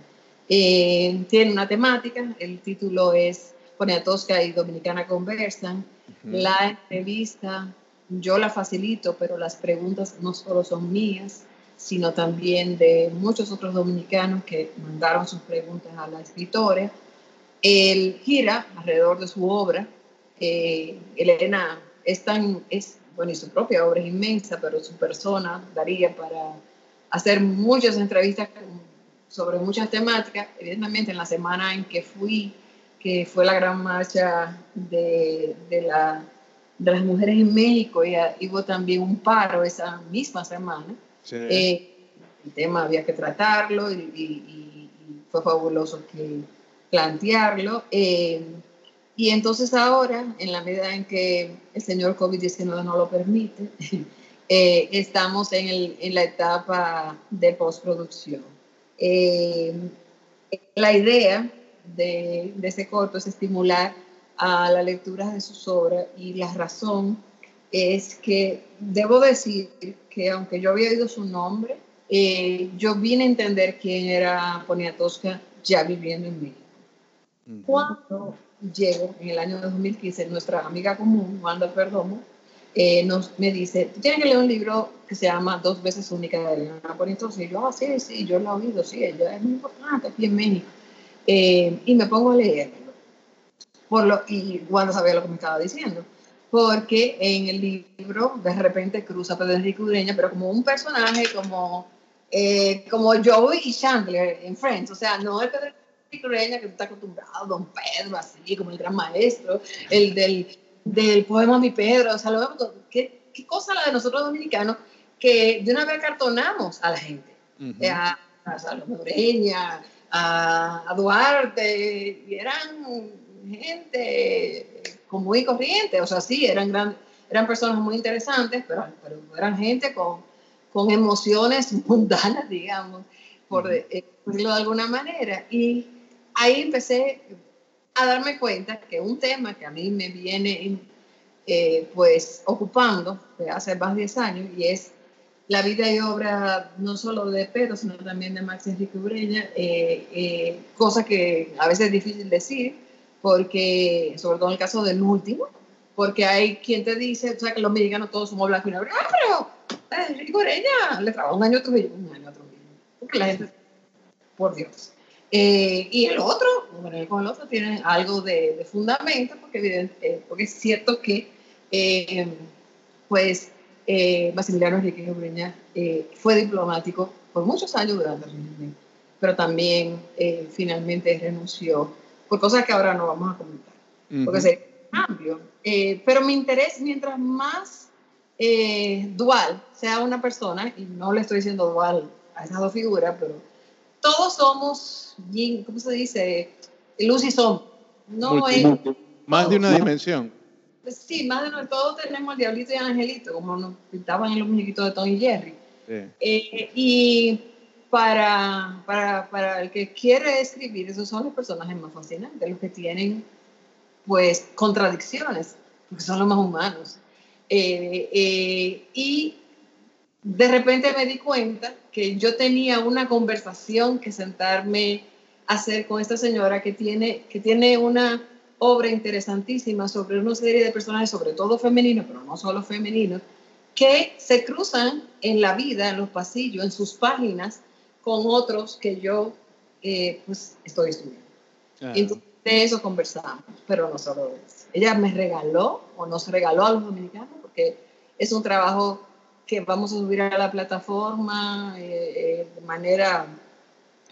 tiene una temática, el título es Poniatowska y Dominicana Conversan. La entrevista yo la facilito, pero las preguntas no solo son mías, sino también de muchos otros dominicanos que mandaron sus preguntas a la escritora. Él gira alrededor de su obra. Eh, Elena es tan, es, bueno, y su propia obra es inmensa, pero su persona daría para hacer muchas entrevistas sobre muchas temáticas. Evidentemente, en la semana en que fui, que fue la gran marcha de, de la de las mujeres en México y hubo también un paro esa misma semana. Eh, el tema había que tratarlo y, fue fabuloso que plantearlo. Eh, y entonces ahora, en la medida en que el señor COVID-19 no lo permite, eh, estamos en, el, en, la etapa de postproducción. la idea de, de ese corto es estimular a la lectura de sus obras y la razón es que debo decir que aunque yo había oído su nombre, eh, yo vine a entender quién era Poniatowska ya viviendo en México. Cuando llego en el año 2015, nuestra amiga común, Wanda Perdomo, eh, nos, me dice, tú tienes que leer un libro que se llama Dos veces única de Elena Poniatowska. Y yo, ah, sí, sí, yo lo he oído, sí, ella es muy importante aquí en México. Eh, y me pongo a leerlo. Por lo, y Wanda sabía lo que me estaba diciendo. Porque en el libro de repente cruza Pedro Enrique Ureña, pero como un personaje como, eh, como Joey y Chandler en Friends, o sea, no el Pedro Enrique Ureña que tú estás acostumbrado, Don Pedro, así como el gran maestro, el del, del poema Mi Pedro, o sea, lo, ¿qué, qué cosa la de nosotros dominicanos que de una vez cartonamos a la gente, eh, a, a Salomé Ureña, a, a Duarte, y eran gente común y corriente, o sea, sí, eran, gran, eran personas muy interesantes, pero, pero eran gente con, con emociones mundanas, digamos, por decirlo de alguna manera. Y ahí empecé a darme cuenta que un tema que a mí me viene eh, pues ocupando de hace más de 10 años y es la vida y obra no solo de Pedro, sino también de Max Enrique Ureña, eh, eh, cosa que a veces es difícil decir, porque, sobre todo en el caso del último, porque hay quien te dice, o sea, que los mexicanos todos somos blancos y negros, ah, pero Enrique Ureña le trabajó un año a Trujillo, un año a Trujillo, porque la gente, por Dios. Eh, y el otro, bueno, con el otro tiene algo de, de fundamento, porque, porque es cierto que, pues, eh, Maximiliano Enrique Ureña fue diplomático por muchos años durante el régimen, pero también finalmente renunció por cosas que ahora no vamos a comentar, porque sería amplio. Eh, pero mi interés, mientras más eh, dual sea una persona, y no le estoy diciendo dual a esas dos figuras, pero todos somos, ¿cómo se dice? Luz y sombra. No es, más de una dimensión. Sí, más de todos tenemos el diablito y el angelito, como nos pintaban en los muñequitos de Tony y Jerry. Eh, y para, para, para, el que quiere escribir, esos son los personajes más fascinantes, los que tienen pues contradicciones, porque son los más humanos. Eh, eh, y de repente me di cuenta que yo tenía una conversación que sentarme a hacer con esta señora que tiene, que tiene una obra interesantísima sobre una serie de personajes, sobre todo femeninos, pero no solo femeninos, que se cruzan en la vida, en los pasillos, en sus páginas, con otros que yo eh, pues estoy estudiando. Entonces de eso conversamos, pero no solo eso. Ella me regaló o nos regaló a los dominicanos porque es un trabajo que vamos a subir a la plataforma eh, eh, de manera...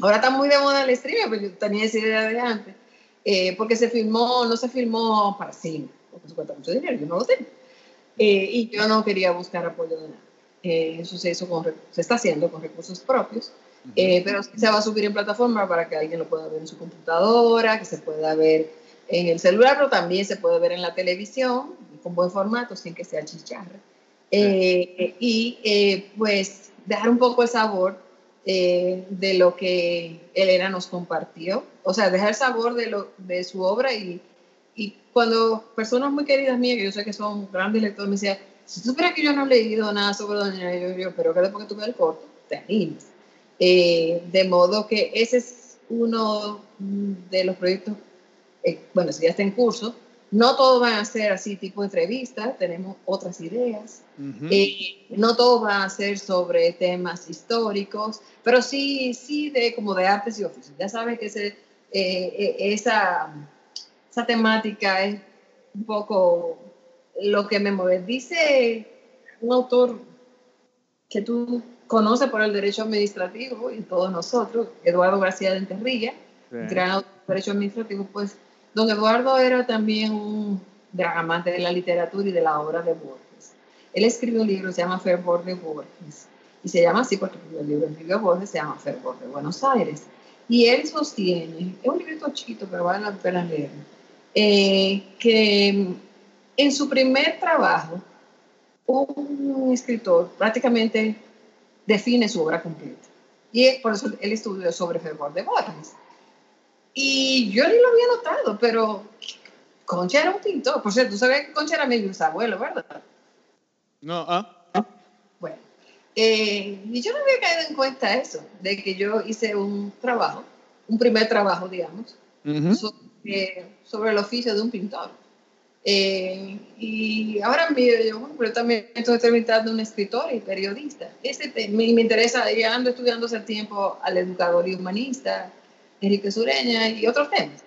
Ahora está muy de moda el streaming, pero yo tenía esa idea de antes, porque se filmó, no se filmó para cine, porque se cuesta mucho dinero, yo no lo tengo. y yo no quería buscar apoyo de nada. eso se, hizo con, se está haciendo con recursos propios. Eh, pero se va a subir en plataforma para que alguien lo pueda ver en su computadora, que se pueda ver en el celular, pero también se puede ver en la televisión con buen formato, sin que sea chicharra. Eh, y eh, pues dejar un poco el sabor de lo que Elena nos compartió, o sea, dejar el sabor de, lo, de su obra y, y cuando personas muy queridas mías, que yo sé que son grandes lectores, me decían, si tú supieras que yo no he leído nada sobre Doña yo, yo, pero que después que tú ves el corto, te animas. Eh, de modo que ese es uno de los proyectos, eh, bueno, si ya está en curso, no todos van a ser así tipo entrevistas, tenemos otras ideas. Eh, no todo va a ser sobre temas históricos, pero sí, sí de como de artes y oficios. Ya sabes que ese, esa, esa temática es un poco lo que me mueve. Dice un autor que tú conoce por el derecho administrativo y todos nosotros, Eduardo García de Enterrilla, gran derecho administrativo, pues don Eduardo era también un gran amante de la literatura y de la obra de Borges. Él escribió un libro, se llama Fervor de Borges, y se llama así porque el libro escribió Borges, se llama Fervor de Buenos Aires. Y él sostiene, es un librito chiquito, pero vale la pena leer, eh, que en su primer trabajo, un escritor prácticamente define su obra completa. Y por eso él estudió sobre Fervor de Borges. Y yo ni lo había notado, pero Concha era un pintor. Por cierto, tú sabes que Concha era mi bisabuelo, ¿verdad? No, ah. Bueno, eh, y yo no había caído en cuenta eso, de que yo hice un trabajo, un primer trabajo, digamos, sobre, el oficio de un pintor. Eh, y ahora mismo yo, bueno, pero también estoy terminando un escritor y periodista. Ese me, me, interesa, ya ando estudiando hace tiempo al educador y humanista, Enrique Sureña y otros temas.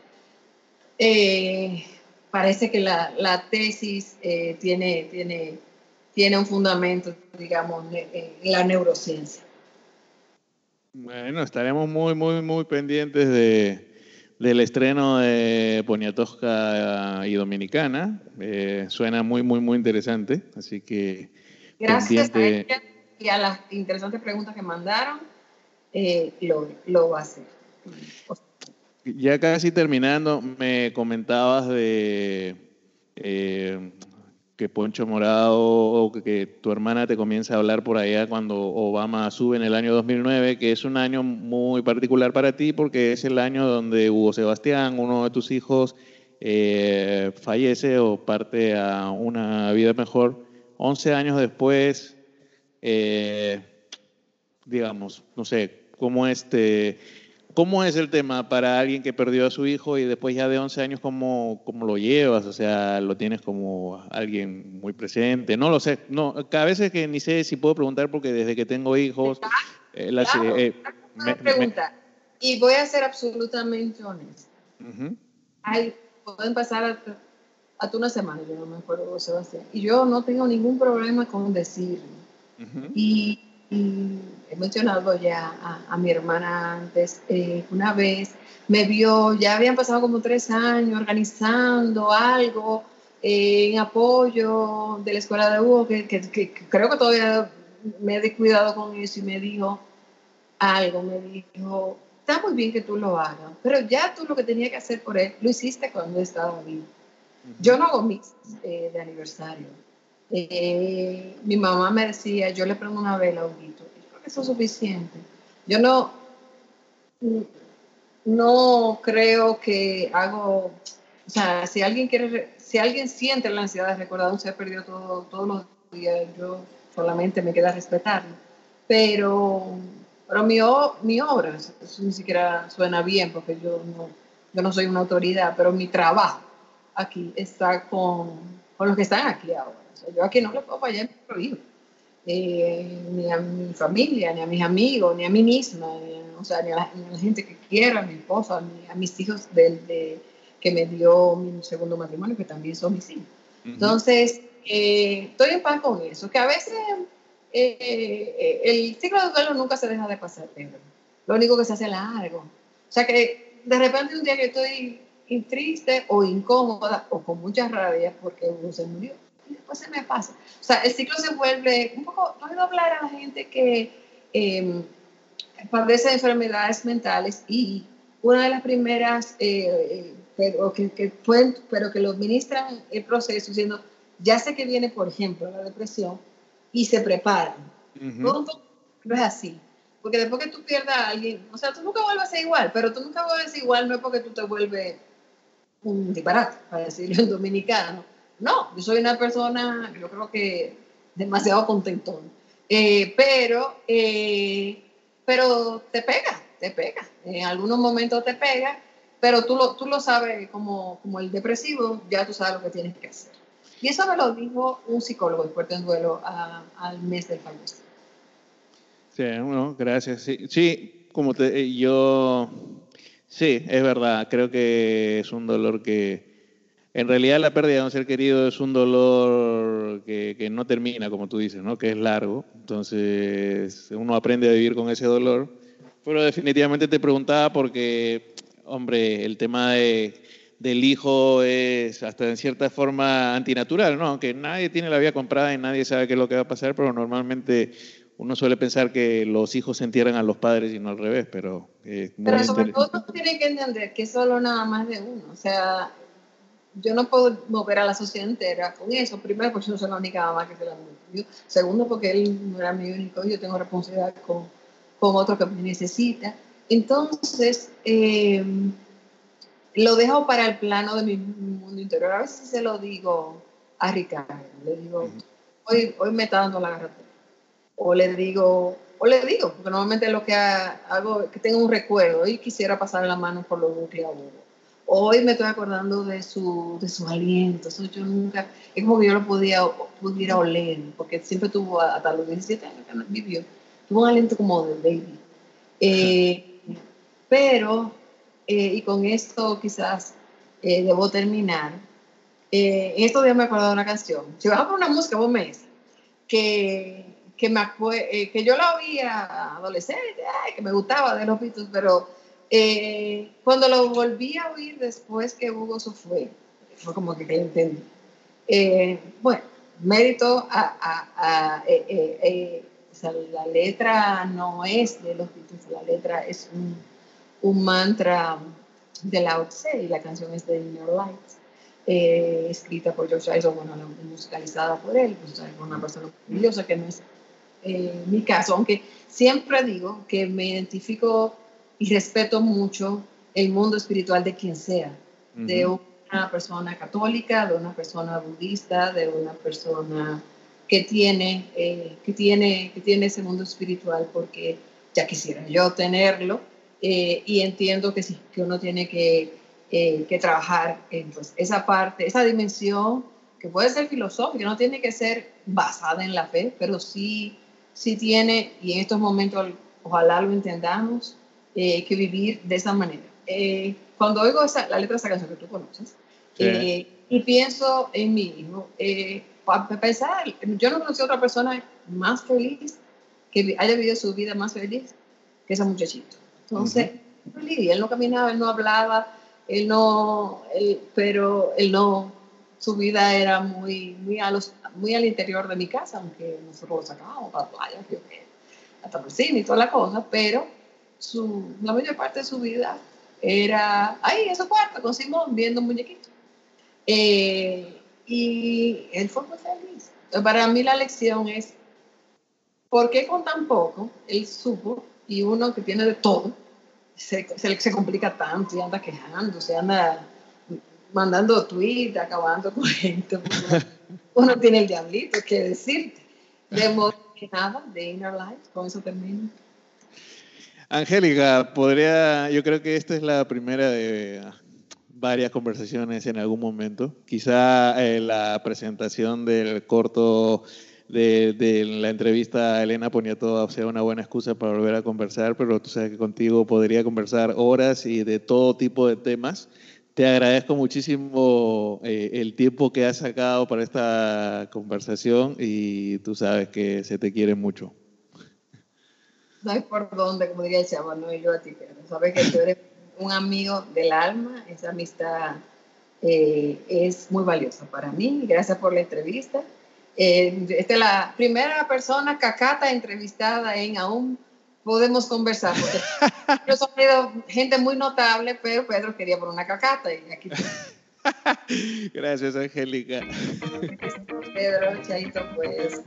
Eh, parece que la, la tesis eh, tiene, tiene, tiene un fundamento, digamos, en la neurociencia. Bueno, estaremos muy, muy, muy pendientes de, del estreno de Poniatowska y Dominicana. Eh, suena muy, muy, muy interesante. Así que. Gracias a ella y a las interesantes preguntas que mandaron, eh, lo, lo va a hacer. Ya casi terminando, me comentabas de eh, que Poncho Morado o que tu hermana te comienza a hablar por allá cuando Obama sube en el año 2009, que es un año muy particular para ti porque es el año donde Hugo Sebastián, uno de tus hijos, eh, fallece o parte a una vida mejor. 11 años después, eh, digamos, no sé, cómo este ¿Cómo es el tema para alguien que perdió a su hijo y después ya de 11 años, cómo, cómo lo llevas? O sea, ¿lo tienes como alguien muy presente? No lo sé. No, cada vez que ni sé si puedo preguntar porque desde que tengo hijos... Eh, eh, pregunta. Y voy a ser absolutamente honesta. pueden pasar hasta, una semana, yo no me acuerdo, Sebastián. Y yo no tengo ningún problema con decirlo. Y y he mencionado ya a, mi hermana antes, eh, una vez me vio, ya habían pasado como tres años organizando algo eh, en apoyo de la escuela de Hugo, que, creo que todavía me he descuidado con eso y me dijo algo, me dijo, está muy bien que tú lo hagas, pero ya tú lo que tenías que hacer por él, lo hiciste cuando estaba vivo. Yo no hago mix eh, de aniversario eh, mi mamá me decía, yo le prendo una vela a Huguito. Eso es suficiente. Yo no, no creo que hago, o sea, si alguien quiere, si alguien siente la ansiedad de recordar un ser perdido todo, todos los días, yo solamente me queda respetarlo. Pero, pero mi, mi obra, eso ni siquiera suena bien porque yo no, yo no soy una autoridad, pero mi trabajo aquí está con, con los que están aquí ahora yo aquí no le puedo fallar prohibido. Eh, ni a mi familia, ni a mis amigos, ni a mí misma, ni a, o sea, ni a, la, gente que quiera, a mi esposa, ni a mis hijos del, de, que me dio mi segundo matrimonio, que también son mis hijos. Entonces, eh, estoy en paz con eso, que a veces eh, el ciclo de duelo nunca se deja de pasar, Pedro. Lo único que se hace largo. O sea que de repente un día que estoy triste o incómoda o con mucha rabia porque uno se murió, después se me pasa. O sea, el ciclo se vuelve un poco, no a hablar a la gente que eh, padece enfermedades mentales y una de las primeras, eh, eh, pero, que, que pueden, pero que lo administran el proceso diciendo, ya sé que viene, por ejemplo, la depresión y se preparan. no, es así. Porque después que tú pierdas a alguien, o sea, tú nunca vuelves a ser igual, pero tú nunca vuelves a ser igual no es porque tú te vuelves un disparate, para decirlo en dominicano, no, yo soy una persona, yo creo que demasiado contentón. Eh, pero, eh, pero te pega, te pega. En algunos momentos te pega, pero tú lo, tú lo sabes como, como el depresivo, ya tú sabes lo que tienes que hacer. Y eso me lo dijo un psicólogo experto en duelo al mes del fallecimiento. Sí, bueno, gracias. Sí, sí, como te, yo, sí, es verdad, creo que es un dolor que, en realidad la pérdida de un ser querido es un dolor que, no termina, como tú dices, ¿no? que es largo. Entonces uno aprende a vivir con ese dolor. Pero definitivamente te preguntaba porque, hombre, el tema de, del hijo es hasta en cierta forma antinatural, ¿no? Aunque nadie tiene la vida comprada y nadie sabe qué es lo que va a pasar, pero normalmente uno suele pensar que los hijos se entierran a los padres y no al revés, pero... pero sobre todo tiene que entender que es solo nada más de uno. O sea, yo no puedo mover a la sociedad entera con eso. Primero, porque yo no soy la única mamá que se la murió. Segundo, porque él no era mi único, yo tengo responsabilidad con, con otro que me necesita. Entonces, eh, lo dejo para el plano de mi mundo interior. A veces se lo digo a Ricardo, le digo, hoy, hoy me está dando la garra. O le digo, o le digo, porque normalmente lo que hago es que tengo un recuerdo y quisiera pasar la mano por los núcleos Hoy me estoy acordando de su, de su aliento, eso yo nunca, es como que yo lo podía, pudiera oler, porque siempre tuvo, hasta los 17 años que vivió, tuvo un aliento como de baby. Eh, pero, eh, y con esto quizás eh, debo terminar, en estos días me acuerdo de una canción, si vas a una música, vos me que que, me eh, que yo la oía adolescente, que me gustaba de los Beatles, pero eh, cuando lo volví a oír después que Hugo se fue, fue como que, que entendí. Eh, bueno, mérito a, la letra no es de los Beatles, la letra es un, un mantra de Lao Tse y la canción es de Inner Lights. escrita por George Harrison, bueno, musicalizada por él, pues, una persona maravillosa que no es en mi caso, aunque siempre digo que me identifico y respeto mucho el mundo espiritual de quien sea, de una persona católica, de una persona budista, de una persona que tiene, eh, que tiene, que tiene ese mundo espiritual, porque ya quisiera yo tenerlo, eh, y entiendo que sí, que uno tiene que, eh, que trabajar en pues, esa parte, esa dimensión que puede ser filosófica, no tiene que ser basada en la fe, pero sí sí tiene, y en estos momentos ojalá lo entendamos, eh, que vivir de esa manera. Eh, cuando oigo esa, la letra de esa canción que tú conoces, eh, y pienso en mi hijo, para pensar, yo no conocí a otra persona más feliz, que haya vivido su vida más feliz que ese muchachito. Entonces, él no caminaba, él no hablaba, él no, él, pero él no, su vida era muy, muy, a los, muy al interior de mi casa, aunque nosotros lo sacábamos para la playa, hasta cine y toda la cosa, pero su, la mayor parte de su vida era ahí en su cuarto con Simón viendo un muñequito. Eh, y él fue muy feliz. Para mí la lección es, ¿por qué con tan poco él supo y uno que tiene de todo se, se, se complica tanto y anda quejándose, anda mandando tweets, acabando con gente. Uno tiene el diablito, que decirte. De modo que nada, de Inner Life, con eso termino. Angélica, podría, yo creo que esta es la primera de varias conversaciones en algún momento. Quizá eh, la presentación del corto de, la entrevista a Elena Poniató sea una buena excusa para volver a conversar, pero tú sabes que contigo podría conversar horas y de todo tipo de temas. Te agradezco muchísimo eh, el tiempo que has sacado para esta conversación y tú sabes que se te quiere mucho. No hay por dónde, como diría el chavo, no yo a ti, pero sabes que tú eres un amigo del alma, esa amistad eh, es muy valiosa para mí. Gracias por la entrevista. Eh, esta es la primera persona cacata entrevistada en Aún podemos conversar. Porque yo soy gente muy notable, pero Pedro quería por una cacata y aquí. Gracias, Angélica. Pedro, chaito, pues.